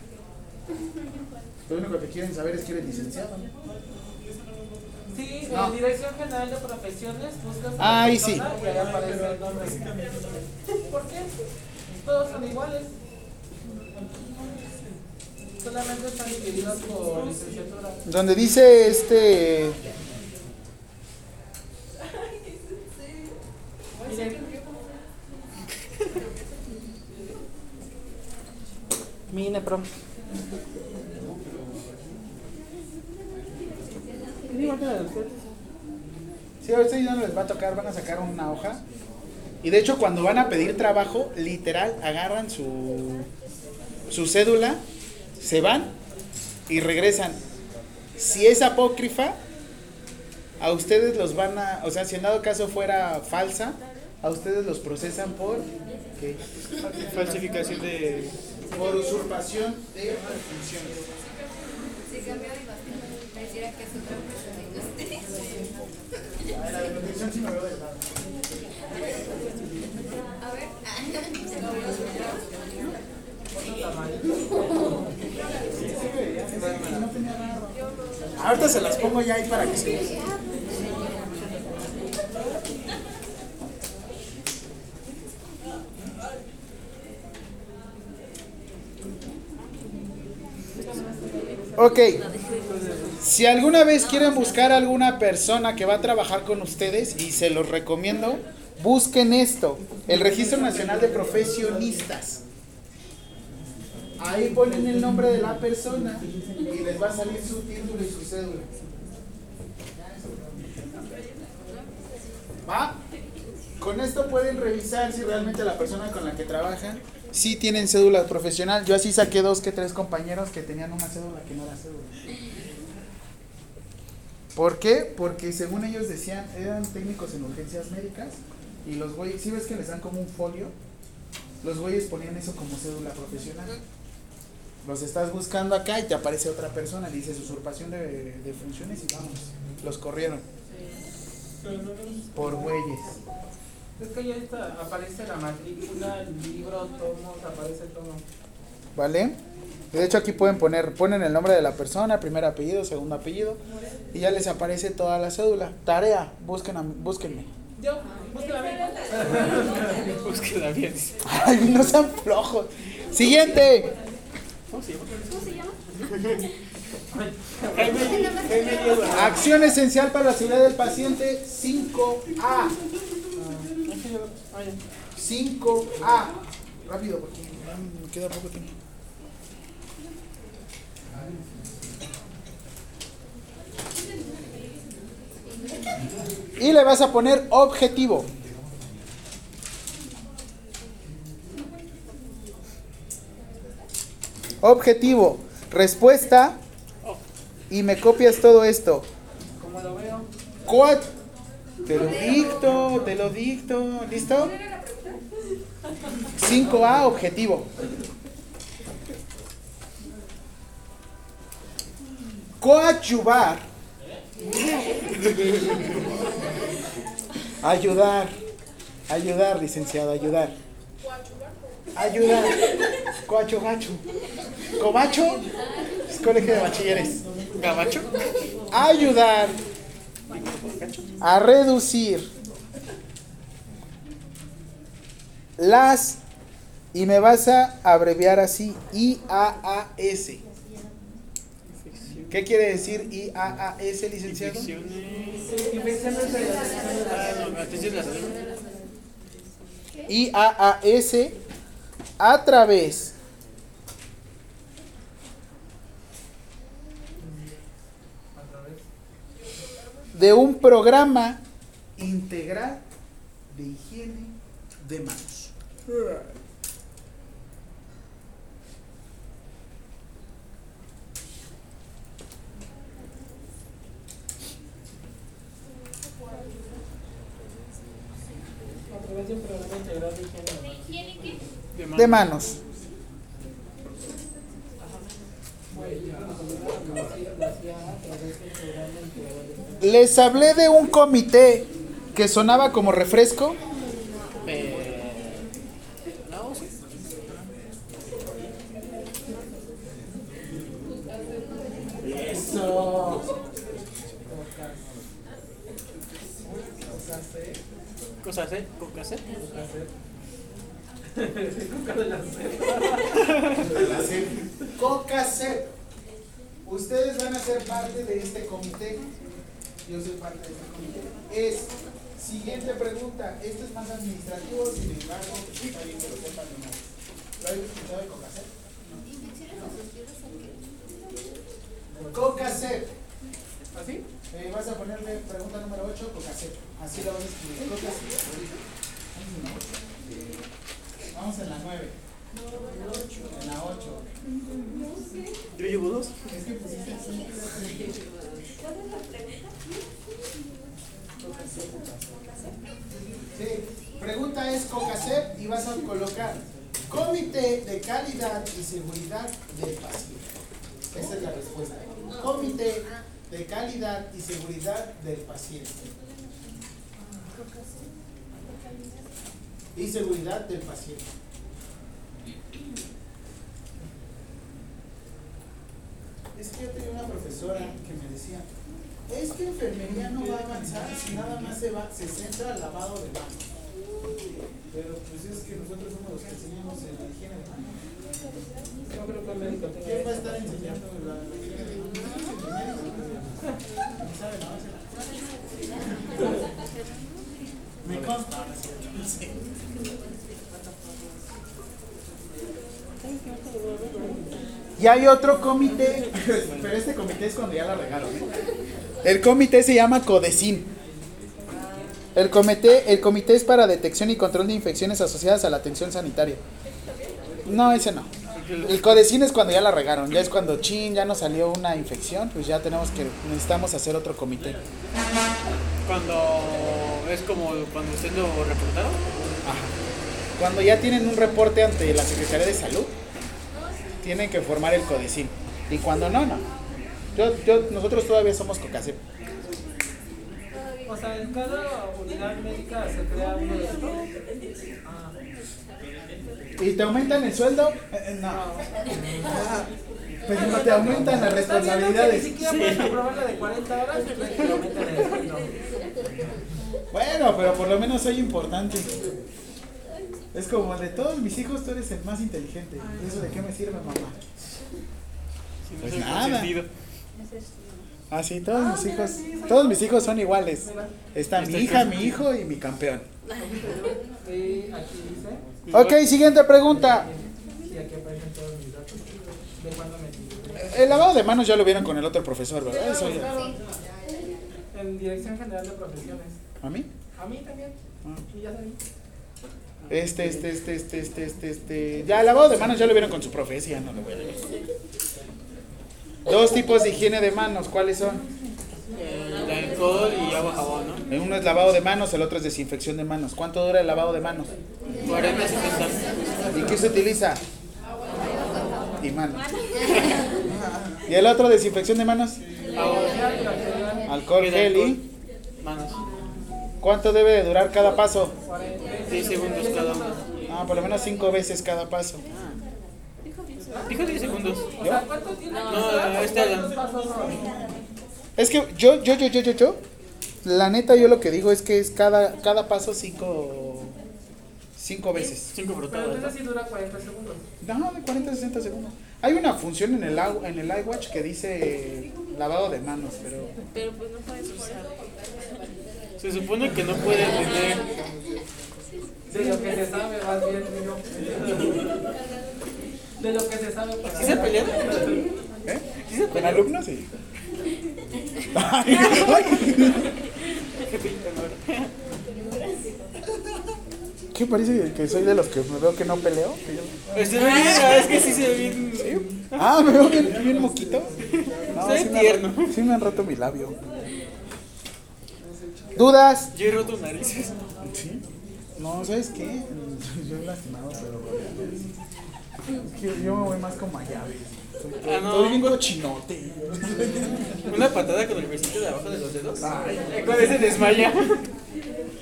Lo único que quieren saber es que eres licenciado.
Sí,
No.
en Dirección General de Profesiones buscas a
Ah,
la
ahí sí.
y ahí aparece el nombre. ¿Por qué? Todos son iguales. Solamente están divididos por licenciatura.
Donde dice este.
Miren. Mi Igual que la de ustedes.
Sí, a ustedes ya no les va a tocar, van a sacar una hoja. Y de hecho, cuando van a pedir trabajo, literal, agarran su, su cédula, se van y regresan. Si es apócrifa, a ustedes los van a, o sea, si en dado caso fuera falsa, a ustedes los procesan por, ¿qué?
Falsificación de.
por usurpación de funciones.
Sí, cambió de. Pareciera que es otra persona
Ahorita se las pongo ya ahí para que se. Ok. Si alguna vez quieren buscar a alguna persona que va a trabajar con ustedes, y se los recomiendo, busquen esto, el Registro Nacional de Profesionistas. Ahí ponen el nombre de la persona y les va a salir su título y su cédula. ¿Va? Con esto pueden revisar si realmente la persona con la que trabajan sí tienen cédula profesional. Yo así saqué dos que tres compañeros que tenían una cédula que no era cédula. ¿Por qué? Porque según ellos decían, eran técnicos en urgencias médicas y los güeyes, si ves que les dan como un folio, los güeyes ponían eso como cédula profesional. Los estás buscando acá y te aparece otra persona, le dices usurpación de, de funciones y vamos, los corrieron por güeyes.
Es que ya está, aparece la matrícula, el libro, tomos, aparece todo.
¿Vale? De hecho aquí pueden poner, ponen el nombre de la persona, primer apellido, segundo apellido, y ya les aparece toda la cédula. Tarea, busquen a- búsquenme.
Yo, búsquela bien.
Bien.
Ay, no sean flojos. Siguiente.
¿Cómo se llama?
Acción esencial para la seguridad del paciente 5A. 5A. Rápido, porque me queda poco tiempo. Y le vas a poner objetivo. Objetivo. Respuesta. Y me copias todo esto.
Como lo veo.
Cuat- Te lo dicto, te lo dicto. ¿Listo? 5A, objetivo. Coadyuvar. Ayudar. Ayudar, licenciado, ayudar. Ayudar. Coacho, gacho. Cobacho. Es colegio de bachilleres.
¿Gabacho?
Ayudar a reducir las y me vas a abreviar así IAAS. ¿Qué quiere decir IAAS, licenciado?
Ah.
IAAS a través de un programa integral de higiene de manos.
De higiene.
Manos. Les hablé de un comité que sonaba como refresco.
Eh, no.
Eso.
Cosas, ¿eh? Cocas, ¿eh?
COCACEP. Ustedes van a ser parte de este comité. Yo soy parte de este comité. Es, siguiente pregunta. Esto es más administrativo, sin embargo, está bien que lo sepan. ¿Lo habéis escuchado de COCACEP? COCACEP.
¿Así?
Eh, vas a ponerle pregunta número 8, COCACEP. Así lo vas a escribir. COCACEP. Vamos en la 9. En la 8.
Yo llevo dos.
Es que pusiste así. Sí, pregunta es COCACEP y vas a colocar Comité de Calidad y Seguridad del Paciente. Esa es la respuesta. Comité de Calidad y Seguridad del Paciente. Y seguridad del paciente. Es que yo tenía una profesora que me decía, es que enfermería no va a avanzar si nada más se va, se centra al lavado de manos. Pero pues es que nosotros somos los que enseñamos en la higiene de manos.
No creo que el médico tenga
¿Quién va a estar enseñando la, la higiene de manos? Y hay otro comité, pero este comité es cuando ya la regaron. ¿eh? El comité se llama CODECIN. El comité, el comité es para detección y control de infecciones asociadas a la atención sanitaria. No, ese no. El CODECIN es cuando ya la regaron, ya es cuando chin, ya nos salió una infección, pues ya tenemos que, necesitamos hacer otro comité.
Cuando es como cuando usted lo reportaron.
Cuando ya tienen un reporte ante la Secretaría de Salud, tienen que formar el CODECIN. Y cuando no, no. Yo, yo, nosotros todavía somos COCACEP.
O sea, en cada unidad médica se crea uno de estos. Ah,
¿Y te aumentan el sueldo? Eh, eh, no. Pues no te aumentan las responsabilidades.
Ni siquiera puedes comprobar la de 40 horas le aumentan el sueldo.
Bueno, pero por lo menos soy importante. Es como de todos mis hijos, tú eres el más inteligente. ¿Eso de qué me sirve, mamá? Pues nada.
consentido.
Ah, todos mis hijos, todos mis hijos son iguales. Está mi hija, mi hijo y mi campeón.
Aquí dice,
Ok, siguiente pregunta.
y aquí aparecen todos mis datos. ¿De cuándo me equivoqué?
El lavado de manos ya lo vieron con el otro profesor, ¿verdad? Eso ya.
En Dirección General de Profesiones.
¿A mí?
A mí también.
Ah.
Y ya salí.
Este, este, este, este, este, este, este. Ya, el lavado de manos ya lo vieron con su profecía, no lo voy a leer. Dos tipos de higiene de manos, ¿cuáles son?
El alcohol y agua jabón, ¿no?
Uno es lavado de manos, el otro es desinfección de manos. ¿Cuánto dura el lavado de manos?
40, 60.
¿Y qué se utiliza? Y manos. ¿Y el otro desinfección de manos? Alcohol, gel y.
Manos.
¿Cuánto debe de durar cada paso?
10 segundos cada uno.
Ah, por lo menos cinco veces cada paso.
Dijo 10 segundos.
O sea, ¿cuánto tiene?
No, este Alan.
Es que yo, yo, yo, yo, yo, yo, la neta yo lo que digo es que es cada, cada paso cinco, cinco veces.
5
Pero
frotadas. ¿no?
entonces sí dura 40 segundos.
No, de 40 a 60 segundos. Hay una función en el, au- en el iWatch que dice lavado de manos, pero...
Pero pues no puedes usar.
Se supone que no puede tener.
De lo que se sabe, más bien, digo. De lo que se sabe. para-
¿Sí se pelean?
¿Eh?
¿Sí se
¿Con
pelean?
alumnos? Sí. Ay. ¿Qué parece que soy de los que me veo que no peleo? Yo-
Se ve bien, ah, es que sí se ve bien.
Ah, me veo bien, bien moquito. No,
Se ve
sí me,
tierno.
han, sí me han roto mi labio. ¿Dudas?
Yo he roto narices.
Sí. No, ¿sabes qué? Yo he lastimado, pero. Yo me voy más como a llaves.
Ah, no.
Estoy bien cochinote.
Una patada con el besito de abajo de los dedos. Con ese desmaya.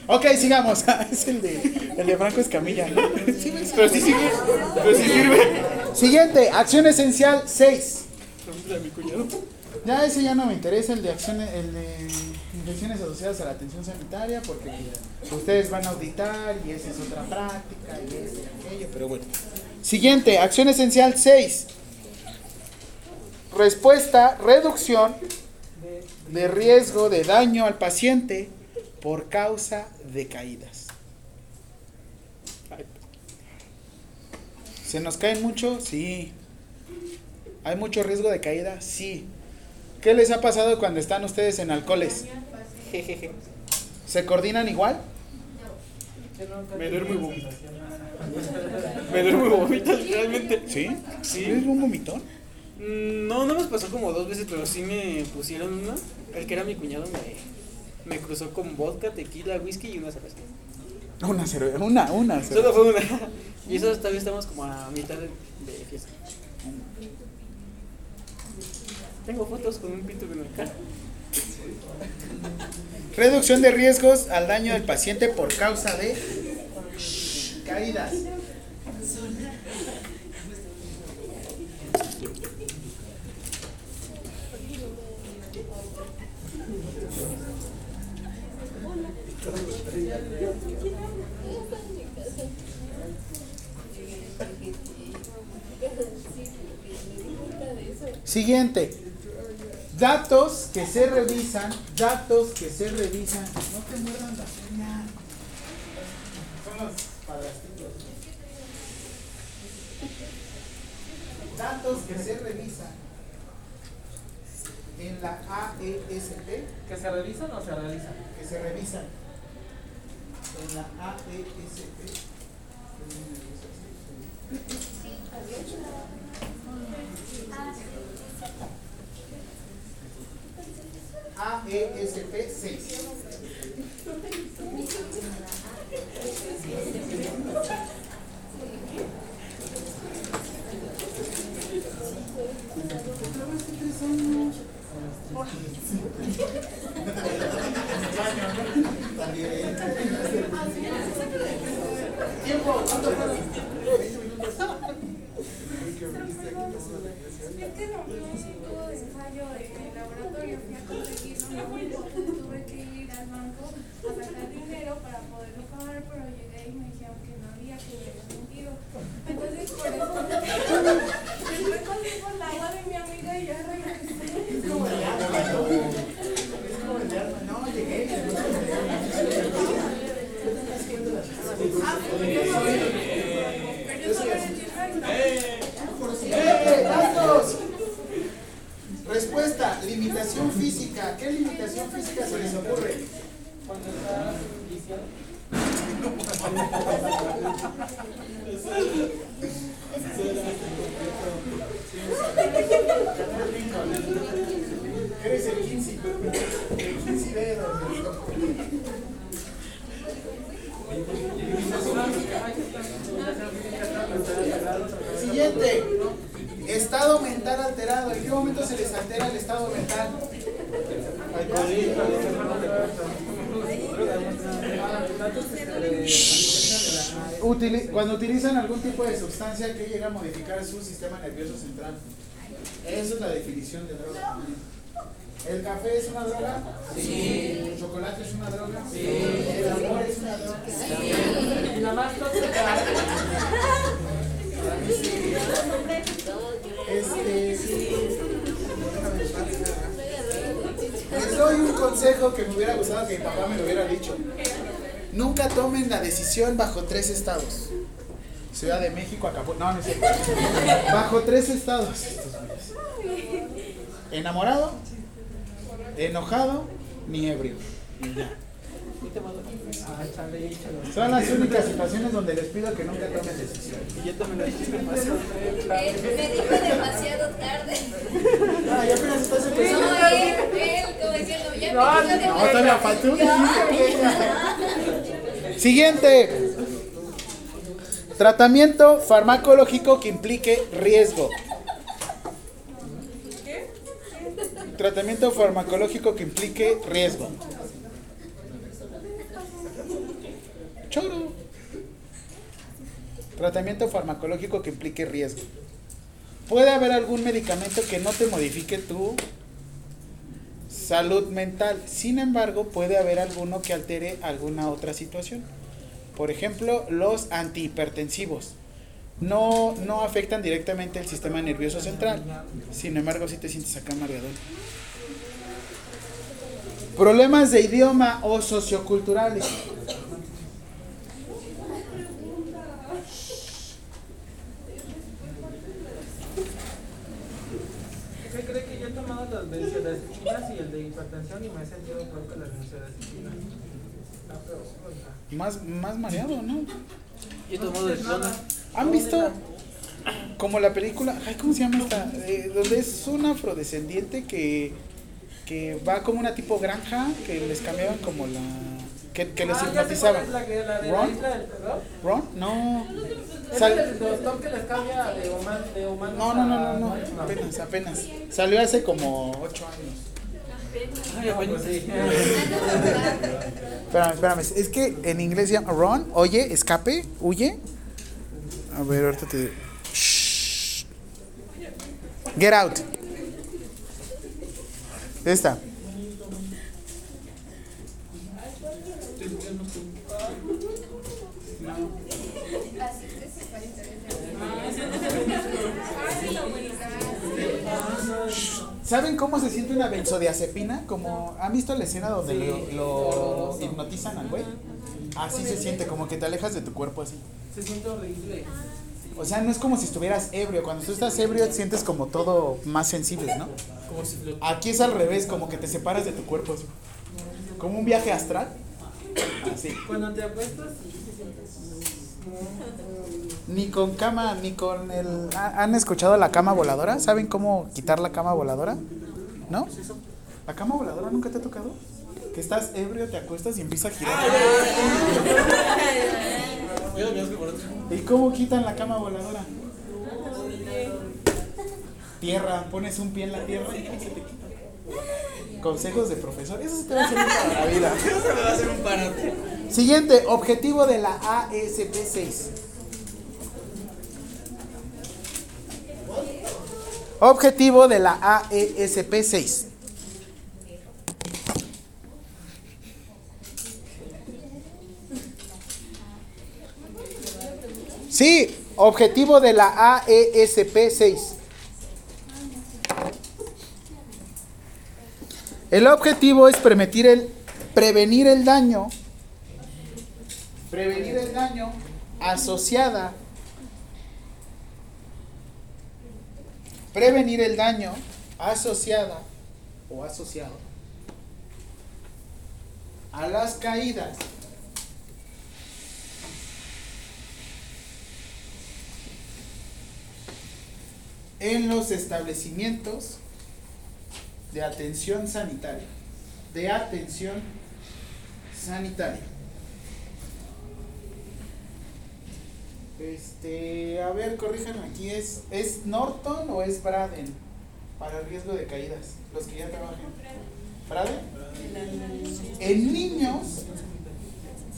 Ok, sigamos. es el de, el de Franco Escamilla. ¿no? Sí, me-
Pero sí sirve. Pero sí sirve.
Siguiente, acción esencial 6.
Pregúntale a mi cuñado.
Ya ese ya no me interesa, el de acciones, el de infecciones asociadas a la atención sanitaria, porque ustedes van a auditar y esa es otra práctica y esto y aquello, pero bueno. Siguiente, acción esencial 6. Respuesta, reducción de riesgo de daño al paciente por causa de caídas. ¿Se nos caen mucho? Sí. ¿Hay mucho riesgo de caída? Sí. ¿Qué les ha pasado cuando están ustedes en alcoholes? ¿Se coordinan igual?
Me duermo y vomito. Me duermo y vomito, realmente.
¿Sí?
Sí.
¿Es un vomitón?
Mm, No, no me pasó como dos veces, pero sí me pusieron una. El que era mi cuñado me, me cruzó con vodka, tequila, whisky y una cerveza.
Una cerveza, una, una cerveza.
Solo fue una. Y eso todavía estamos como a mitad de, de fiesta. Tengo fotos con un pito en la cara.
Reducción de riesgos al daño del paciente por causa de caídas. Siguiente. Datos que se revisan, datos que se revisan. No te muerdan la uña. Son los padrastitos. Datos que se revisan en la AESP,
¿Que se revisan o se realizan?
que se revisan en la AESP. AESP 6. Tiempo, ¿cuánto
un tubo de ensayo en el laboratorio, fui a conseguirlo, no tuve que ir al banco a sacar dinero para poderlo pagar, pero llegué y me dijeron que no había, que me habían mentido. Entonces por eso después conseguí por la agua de mi amiga y ya regresé.
Es como el arma, ¿no? Es como el arma. No, llegué.
Pero yo sabía decir, ay, no.
¡Eh, datos! Respuesta, limitación física física. ¿Qué limitación física se les ocurre?
Cuando está viciado.
Eres el 15. El 15 dedos. Siguiente. Estado mental alterado. ¿En qué momento se les altera el estado mental? Utili- cuando tipo de sustancia que llega a modificar su sistema nervioso central. Esa es la definición de droga también. ¿El café es una droga? Sí. ¿El chocolate es una droga? Sí. ¿El amor es una droga?
Y nada más tóxica.
Este. Les doy un consejo que me hubiera gustado que mi papá me lo hubiera dicho. Nunca tomen la decisión bajo tres estados. Ciudad de México, Acapulco. No, no es cierto. Bajo tres estados. Enamorado, enojado, ni ebrio. Ya.
Ah.
Son las únicas situaciones donde les pido que nunca tomen decisiones.
Y yo también lo dije demasiado.
Él me dijo demasiado tarde.
Ah, ya apenas estás
No, él, él, como diciendo, ya
No,
me dijo
No, todavía faltó un Siguiente. Tratamiento farmacológico que implique riesgo. Tratamiento farmacológico que implique riesgo. Choro. Tratamiento farmacológico que implique riesgo. Puede haber algún medicamento que no te modifique tu salud mental. Sin embargo, puede haber alguno que altere alguna otra situación. Por ejemplo, los antihipertensivos. No, no afectan directamente el sistema nervioso central. Sin embargo, si te sientes acá mareador. Problemas de idioma o socioculturales.
¿Qué cree que yo tomado benzodiazepinas y el de hipertensión y me he sentido peor que las?
Más, más mareado, ¿no?
Yo el clona.
¿Han visto como la película, ay, ¿cómo se llama esta? Eh, donde es un afrodescendiente que, que va como una tipo granja que les cambiaban como la... que, que les
Ah,
hipnotizaban.
la que- la de la
¿Ron?
isla del terror?
¿Ron? No.
¿Es
Sal-
el doctor que les cambia de humano, de humano
no, no, no, no, no,
a-
apenas, apenas. Salió hace como ocho años.
Ay, bueno,
Pues sí.
Espérame, espérame, es que en inglés se llama Ron, oye, escape, huye. A ver, ahorita te... Shh. Get out. Esta. ¿Saben cómo se siente una benzodiazepina? Como, ¿Han visto la escena donde lo, lo hipnotizan al güey? Así se siente, como que te alejas de tu cuerpo así.
Se siente horrible.
O sea, no es como si estuvieras ebrio. Cuando tú estás ebrio sientes como todo más sensible, ¿no? Aquí es al revés, como que te separas de tu cuerpo así. Como un viaje astral. Así.
Cuando te apuestas, sí se siente.
Ni con cama, ni con el... ¿Ha- ¿Han escuchado la cama voladora? ¿Saben cómo quitar la cama voladora? ¿No? ¿La cama voladora nunca te ha tocado? Que estás ebrio, te acuestas y empieza a girar. ¿Y cómo quitan la cama voladora? Tierra, pones un pie en la tierra y se te quita. Consejos de profesor, eso sí te va a servir para la vida.
Eso me va a hacer un paro.
Siguiente, objetivo de la ASP6. Objetivo de la AESP6. Sí, objetivo de la AESP6. El objetivo es permitir el, prevenir el daño prevenir el daño asociada prevenir el daño asociada o asociado a las caídas. En los establecimientos de atención sanitaria. De atención sanitaria. Este, a ver, corríjanme aquí, ¿es, ¿es Norton o es Braden? Para el riesgo de caídas, los que ya trabajan. ¿Braden? En niños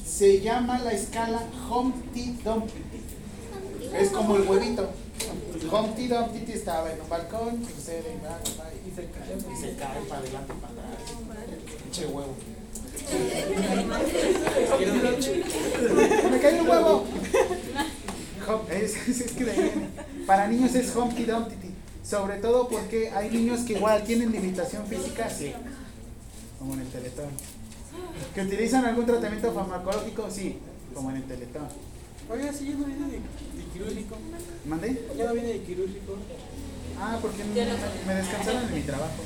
se llama la escala Humpty Dumpty. Es como el huevito. Humpty Dumpty estaba en un balcón, sucede, y se cae, y se cae para adelante, para atrás. Pinche huevo. Me cayó un huevo. Es, es- es que de ahí. Para niños es Humpty Dumpty. Sobre todo porque hay niños que igual tienen limitación física, sí. Como en el teletón. ¿Que utilizan algún tratamiento farmacológico? Sí, como en el teletón.
Oiga, sí, ya no viene de, de quirúrgico.
¿Mandé?
Ya no viene de quirúrgico.
Ah, porque me, me descansaron en mi trabajo.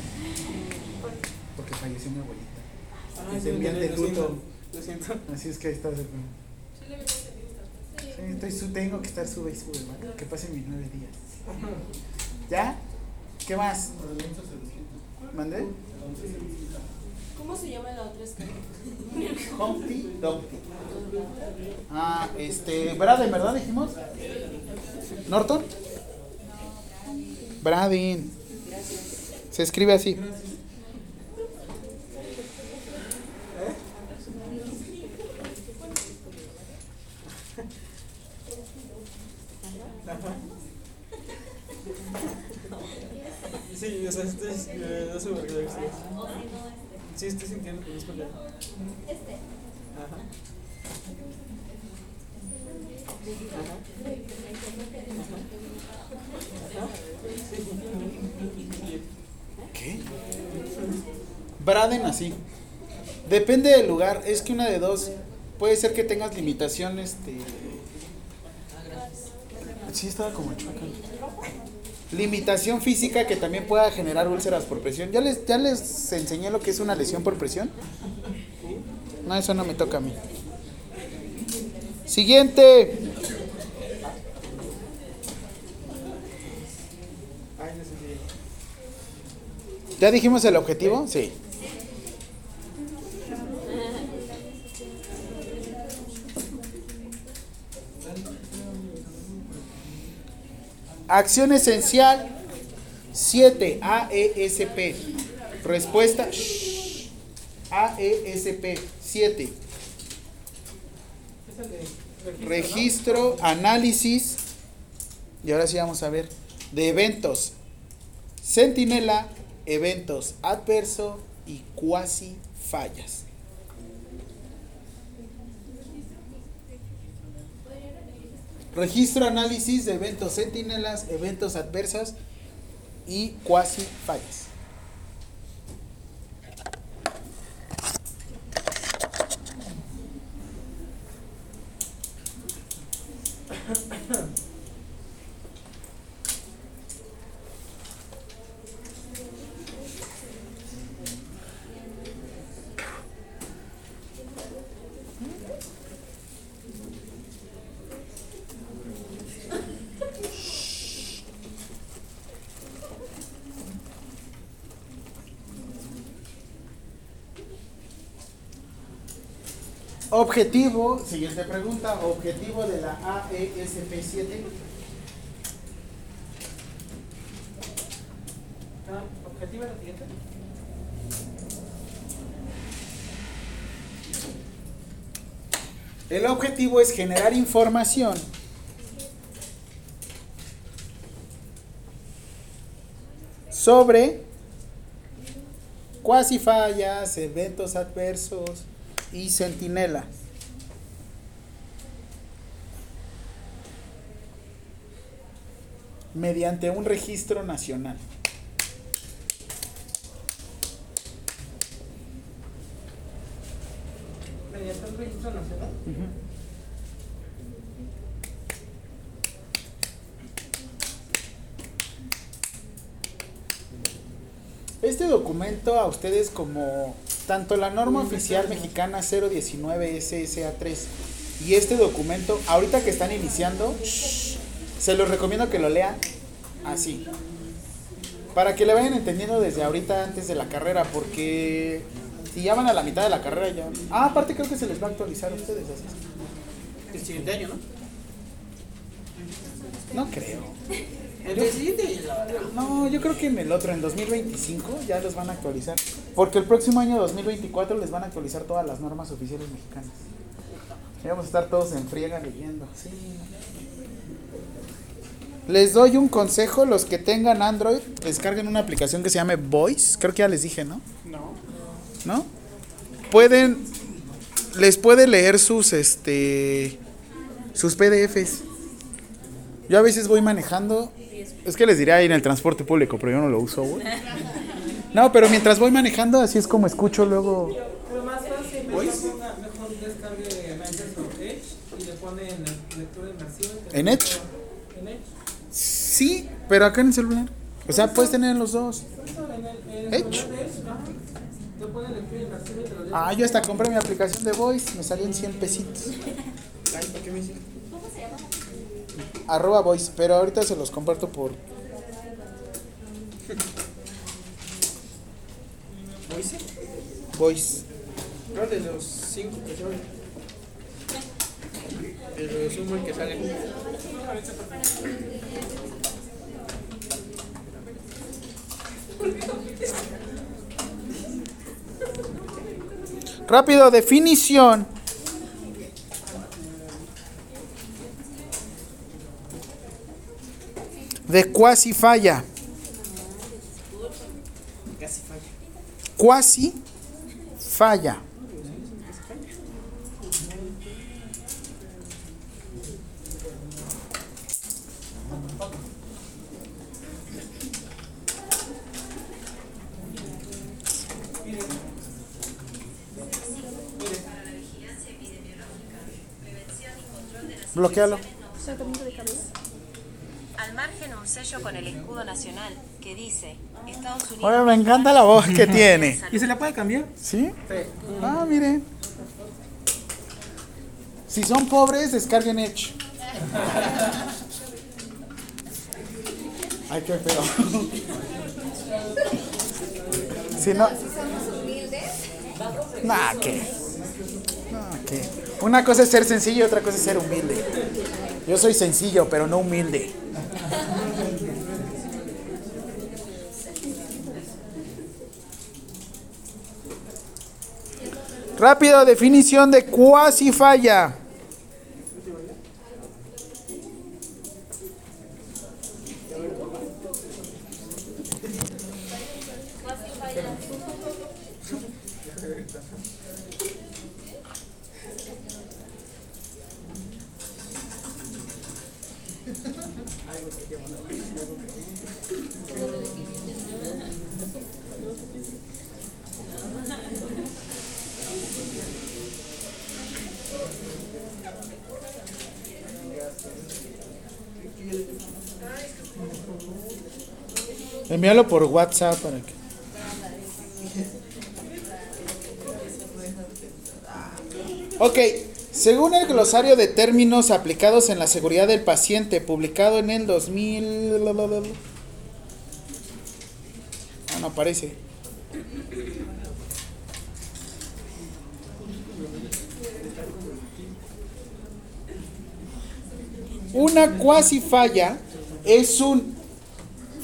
Porque falleció mi abuelita.
Ah,
Y se envían
lo
de
siento,
luto.
Lo siento.
Así es que ahí está. Sí, estoy, su- tengo que estar sube y sube, ¿vale? Que pasen mis nueve días. ¿Ya? ¿Qué más? ¿Mandé?
¿Cómo se llama la otra escala?
Humpty Dumpty. Ah, este. Braden, ¿verdad? Dijimos. ¿Norton? Braden. Se escribe así.
Sí, o sea, estoy. Eh, no sé por qué estoy. Sí, estoy sintiendo que no es pelea.
Este.
Ajá.
¿Qué? Braden así. Depende del lugar. Es que una de dos. Puede ser que tengas limitación, este. Sí, estaba como chueca. Limitación física que también pueda generar úlceras por presión. ¿Ya les, ya les enseñé lo que es una lesión por presión? No, eso no me toca a mí. Siguiente. ¿Ya dijimos el objetivo? Sí. Acción esencial 7 AESP. Respuesta AESP 7.
Es el de
Registro, análisis. Y ahora sí vamos a ver de eventos. Centinela, eventos adverso y cuasi fallas. Registro, análisis de eventos centinelas, eventos adversas y cuasi fallas. Objetivo, siguiente pregunta, objetivo de la E AESP7.
Ah, ¿Objetiva la siguiente?
El objetivo es generar información sobre cuasi fallas, eventos adversos y centinela. Mediante un registro nacional.
Mediante un registro nacional.
Este documento a ustedes como tanto la norma oficial mexicana 019 SSA3 y este documento, ahorita que están iniciando, shh, se los recomiendo que lo lean así. Para que le vayan entendiendo desde ahorita antes de la carrera, porque si ya van a la mitad de la carrera ya... Ah, aparte creo que se les va a actualizar a ustedes así.
El siguiente año, ¿no?
No creo.
El siguiente.
No, yo creo que en el otro, en 2025, ya los van a actualizar. Porque el próximo año 2024 les van a actualizar todas las normas oficiales mexicanas. Y vamos a estar todos en friega leyendo. Sí. Les doy un consejo, los que tengan Android, descarguen una aplicación que se llame Voice. Creo que ya les dije, ¿no?
No.
¿No? Pueden, les puede leer sus, este, sus PDFs. Yo a veces voy manejando, es que les diré ahí en el transporte público, pero yo no lo uso, güey. No, pero mientras voy manejando, así es como escucho luego.
Pero más fácil, mejor, ponga, mejor descargue Microsoft Edge y le pone en lectura inmersiva.
¿En
lo-
Edge? Sí, pero acá en el celular. O sea, puedes tener en los dos.
De lee.
Ah, yo hasta compré mi aplicación de Voice, me salió en 100 pesitos. Arroba Voice, pero ahorita se los comparto por...
¿Voice?
Voice.
De los cinco que salen. El resumen que sale.
Rápido, definición. De cuasi falla. Cuasi falla. Bloquealo.
Al margen un sello con el escudo nacional que dice Estados Unidos.
Oye, me encanta la voz que tiene.
¿Y se la puede cambiar?
¿Sí? Ah, miren. Si son pobres, descarguen Edge. Ay, qué feo. Si no.
Somos humildes.
Nah, ¿qué? Nah, ¿qué? Una cosa es ser sencillo y otra cosa es ser humilde. Yo soy sencillo, pero no humilde. Rápido, definición de cuasi falla. Envíalo por WhatsApp para que. Ok, según el glosario de términos aplicados en la seguridad del paciente, publicado en el 2000... Ah, no aparece. Una cuasi falla es un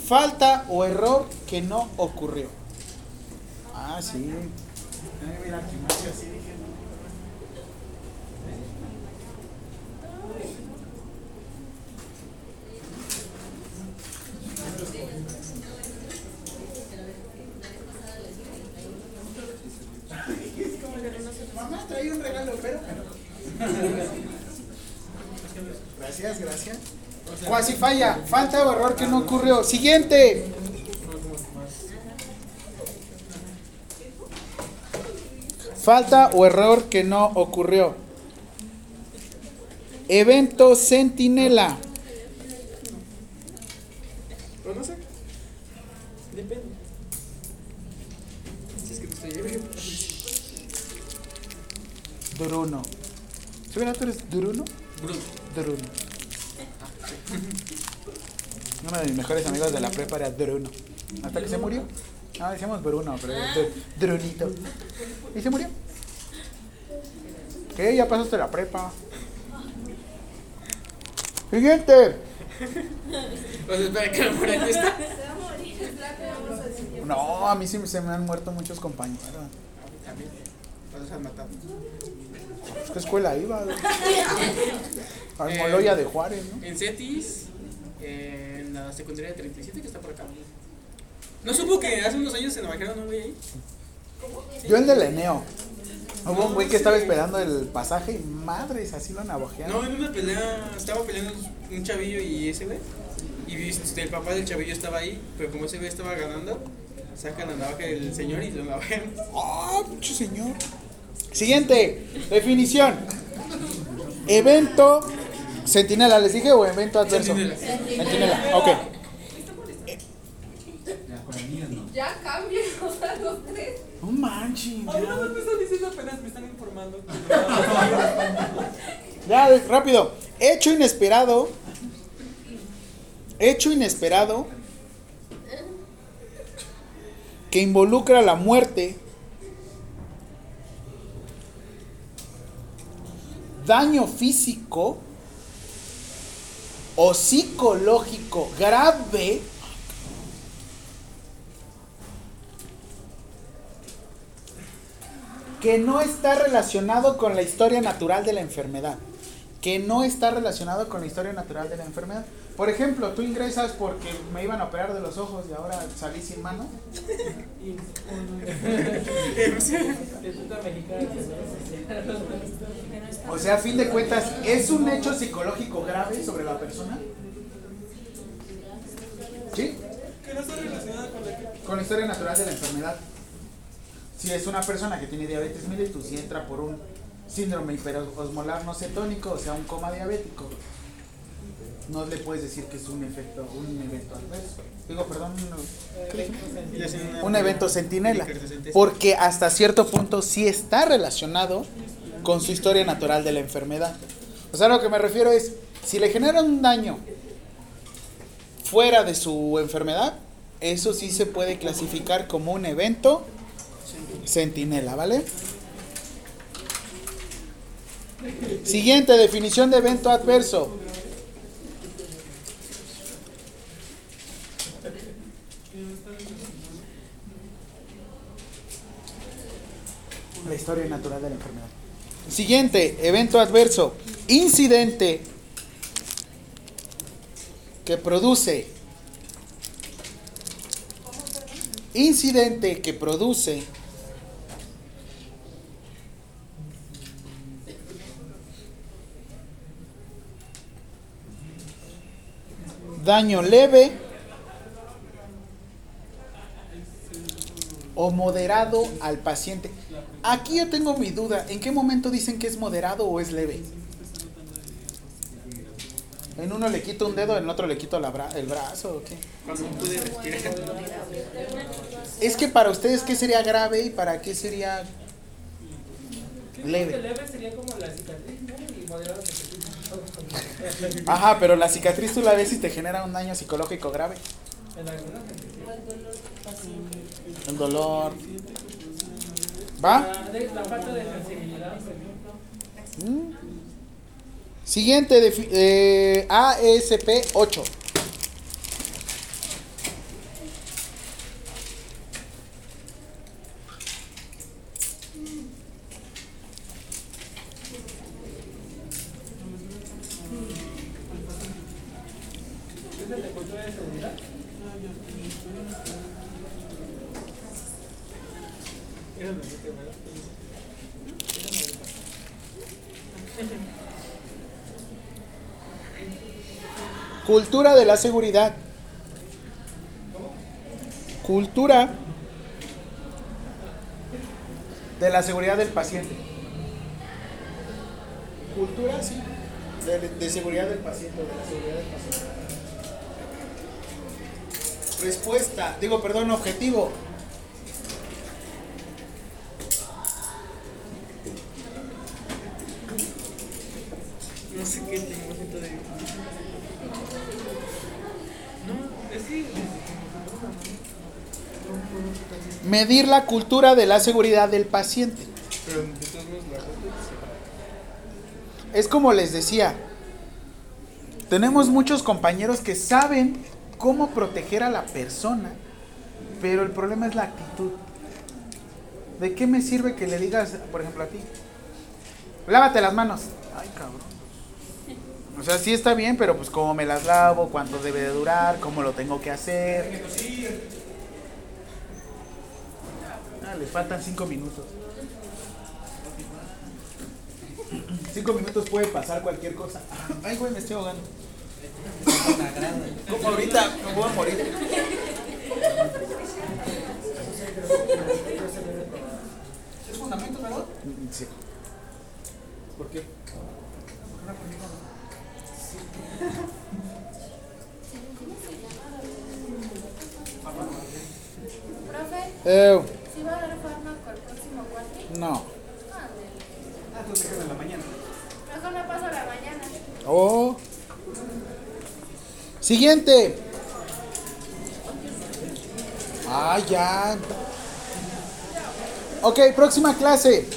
falta o error que no ocurrió. Ah, sí. Ay, mira, Kimachi, así dije. Mamá traía un regalo, pero. Gracias, gracias. Cuasi falla, falta o error que no ocurrió. Siguiente. Falta o error que no ocurrió. Evento Centinela. Era Bruno. Hasta que se murió. Ah, decíamos Bruno, pero Drunito. Y se murió. ¿Qué? Ya pasaste la prepa. Siguiente.
Pues espera que no muera esta.
No, a mí sí se me han muerto muchos compañeros.
A mí, ¿cuántos han matado?
¿Qué escuela iba? Al Moloya de Juárez, ¿no?
En CETIS, en la secundaria de 37 que está por acá. ¿No supo que hace unos años se navajearon un güey ahí?
Yo el del Eneo. Hubo un güey que estaba esperando el pasaje y madres, así lo navajearon.
No, en una pelea, estaba peleando un chavillo y ese güey. Y viste, el papá del chavillo estaba ahí, pero como ese güey estaba ganando, sacan la navaja del señor y lo navajean.
¡Ah, pinche señor! Siguiente, definición. Evento Centinela, ¿les dije o evento adverso?
Centinela.
Centinela, ok.
Ya cambien, o sea, los tres.
No manches.
Ay, no me están diciendo apenas, me están informando.
Ya, rápido. Hecho inesperado. Hecho inesperado. Que involucra la muerte. Daño físico o psicológico grave. que no está relacionado con la historia natural de la enfermedad. Que no está relacionado con la historia natural de la enfermedad. Por ejemplo, tú ingresas porque me iban a operar de los ojos y ahora salí sin mano. O sea, a fin de cuentas, ¿es un hecho psicológico grave sobre la persona? ¿Sí?
Que no está relacionada con la.
Con la historia natural de la enfermedad. Si es una persona que tiene diabetes mellitus y entra por un síndrome hiperosmolar no cetónico, o sea, un coma diabético, no le puedes decir que es un efecto, un evento adverso. Digo, perdón, un evento centinela, porque hasta cierto punto sí está relacionado con su historia natural de la enfermedad. O sea, lo que me refiero es, si le genera un daño fuera de su enfermedad, eso sí se puede clasificar como un evento centinela, ¿vale? Siguiente definición de evento adverso. La historia natural de la enfermedad. Siguiente, evento adverso. Incidente que produce. Incidente que produce. Daño leve o moderado al paciente. Aquí yo tengo mi duda. ¿En qué momento dicen que es moderado o es leve? En uno le quito un dedo, en otro le quito la bra- el brazo. ¿o qué? Es que para ustedes, ¿qué sería grave y para qué sería leve?
leve sería como la cicatriz, ¿no? Y moderado que se quita.
Ajá, pero la cicatriz tú la ves y te genera un daño psicológico grave. El dolor. ¿Va?
La, de- falta de sensibilidad.
Mm. Siguiente, defi- eh, ASP 8.
¿Es el de cultura de seguridad? Era lo que te ¿verdad?
Cultura de la seguridad. Cultura de la seguridad del paciente. Cultura, sí. De, de seguridad del paciente, seguridad del paciente. Respuesta, digo, perdón, objetivo.
No sé qué tengo siento de. No, es que.
Medir la cultura de la seguridad del paciente. Es como les decía, tenemos muchos compañeros que saben cómo proteger a la persona, pero el problema es la actitud. ¿De qué me sirve que le digas, por ejemplo, a ti? Lávate las manos. Ay, cabrón. O sea, sí está bien, pero pues cómo me las lavo, cuánto debe de durar, cómo lo tengo que hacer. Ah, le faltan cinco minutos. Cinco minutos puede pasar cualquier cosa. Ay, güey, me estoy ahogando. Como ahorita me voy a morir. ¿Es fundamento, verdad? Sí. ¿Por qué?
Profe,
Eh,
¿sí va a dar fármaco el próximo cuatri?
no. Ah, entonces déjame en la mañana.
Mejor me paso la mañana.
Oh. Siguiente. Ah, ya. Ok, próxima clase.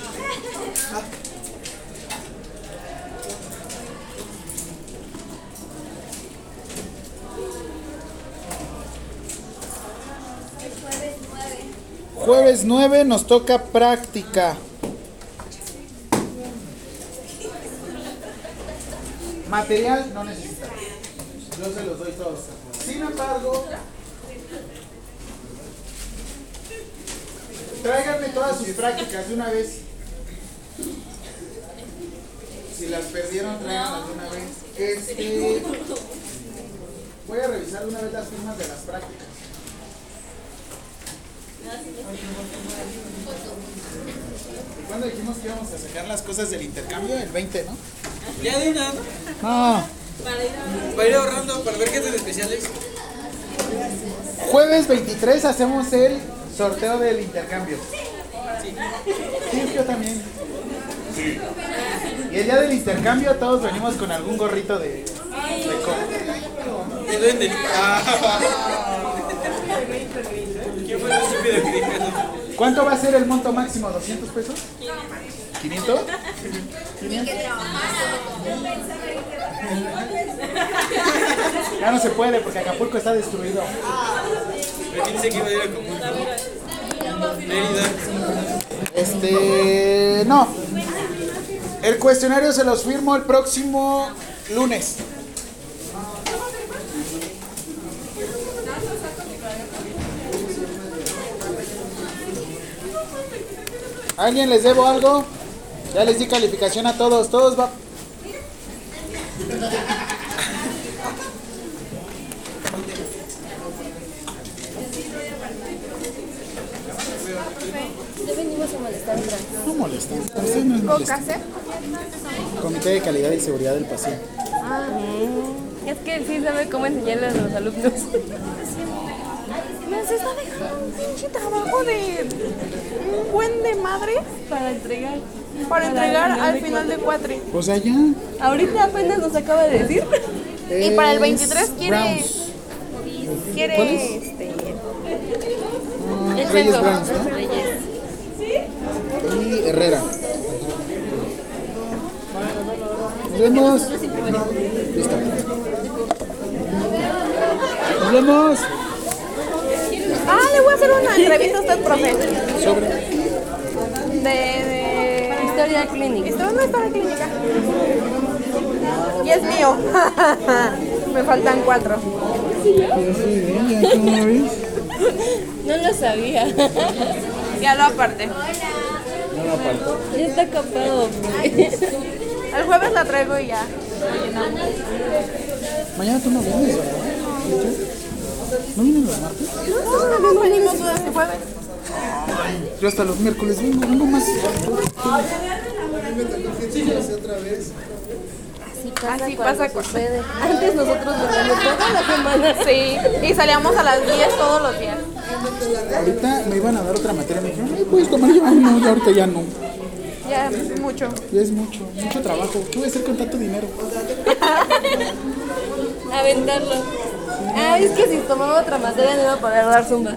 Jueves 9
nos toca práctica. Material no necesita. Yo se los doy todos. Sin embargo, tráiganme todas sus prácticas de una vez. Si las perdieron, tráiganlas de una vez. Este, voy a revisar una vez las firmas de las prácticas. ¿Cuándo dijimos que íbamos a sacar las cosas del intercambio? El 20, ¿no?
Ya de una, ¿no?
No.
Para ir ahorrando, para ver qué tan especiales.
Jueves 23 hacemos el sorteo del intercambio. Sí, yo también. Y el día del intercambio todos venimos con algún gorrito de, de
duende. Ah. ¿Quién fue el que dijo eso?
¿Cuánto va a ser el monto máximo? ¿200 pesos? ¿500? Ya no se puede porque Acapulco está destruido.
¿Pero quién dice que iba a ir a Acapulco? Mérida.
Este, no. El cuestionario se los firmo el próximo lunes. ¿Alguien les debo algo? Ya les di calificación a todos. Todos va.
Ya venimos a molestar otra vez.
No molestan. Ustedes no es molestan. Comité de calidad y seguridad del paciente.
Ah, es que sí sabe cómo enseñarle a los alumnos.
Nos está dejando un pinche trabajo de un buen de madre
Para entregar.
para entregar al final de cuatri.
Pues allá.
Ahorita apenas nos acaba de decir.
Y para el
es
23 quiere-
Browns.
Quiere
¿Cuál es?
este
Ah,
El
Reyes. Browns, ¿no?
Reyes.
y Herrera. Nos vemos. Listo. Nos vemos.
Ah, le voy a hacer una entrevista a usted, profe.
Sobre.
De, de...
Historia clínica.
Esto no es para clínica. Y es mío. Me faltan cuatro.
No lo sabía.
Ya lo aparte.
Ya está capado.
El jueves la traigo y ya.
Mañana tú no vienes, ¿verdad? ¿No vienen los martes?
No, no venimos todas el jueves.
Yo hasta los miércoles vengo, vengo más.
Así pasa,
Así pasa cu-
sucede. Antes nosotros veníamos toda la semana.
Sí, y salíamos a las 10 todos los días.
Ahorita me iban a dar otra materia. Me dijeron, "Ay, puedes tomar yo. Ay, no, ya ahorita ya no.
Ya
ya es mucho.
Ya es mucho, mucho trabajo. ¿Qué voy a hacer con tanto dinero?
Aventarlo. Ah, es que si tomaba otra materia no iba a poder dar zumba.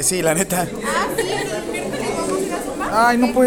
Sí, la neta.
Ah, sí, el miércoles vamos a ir a sumar.
Ay, no puedo.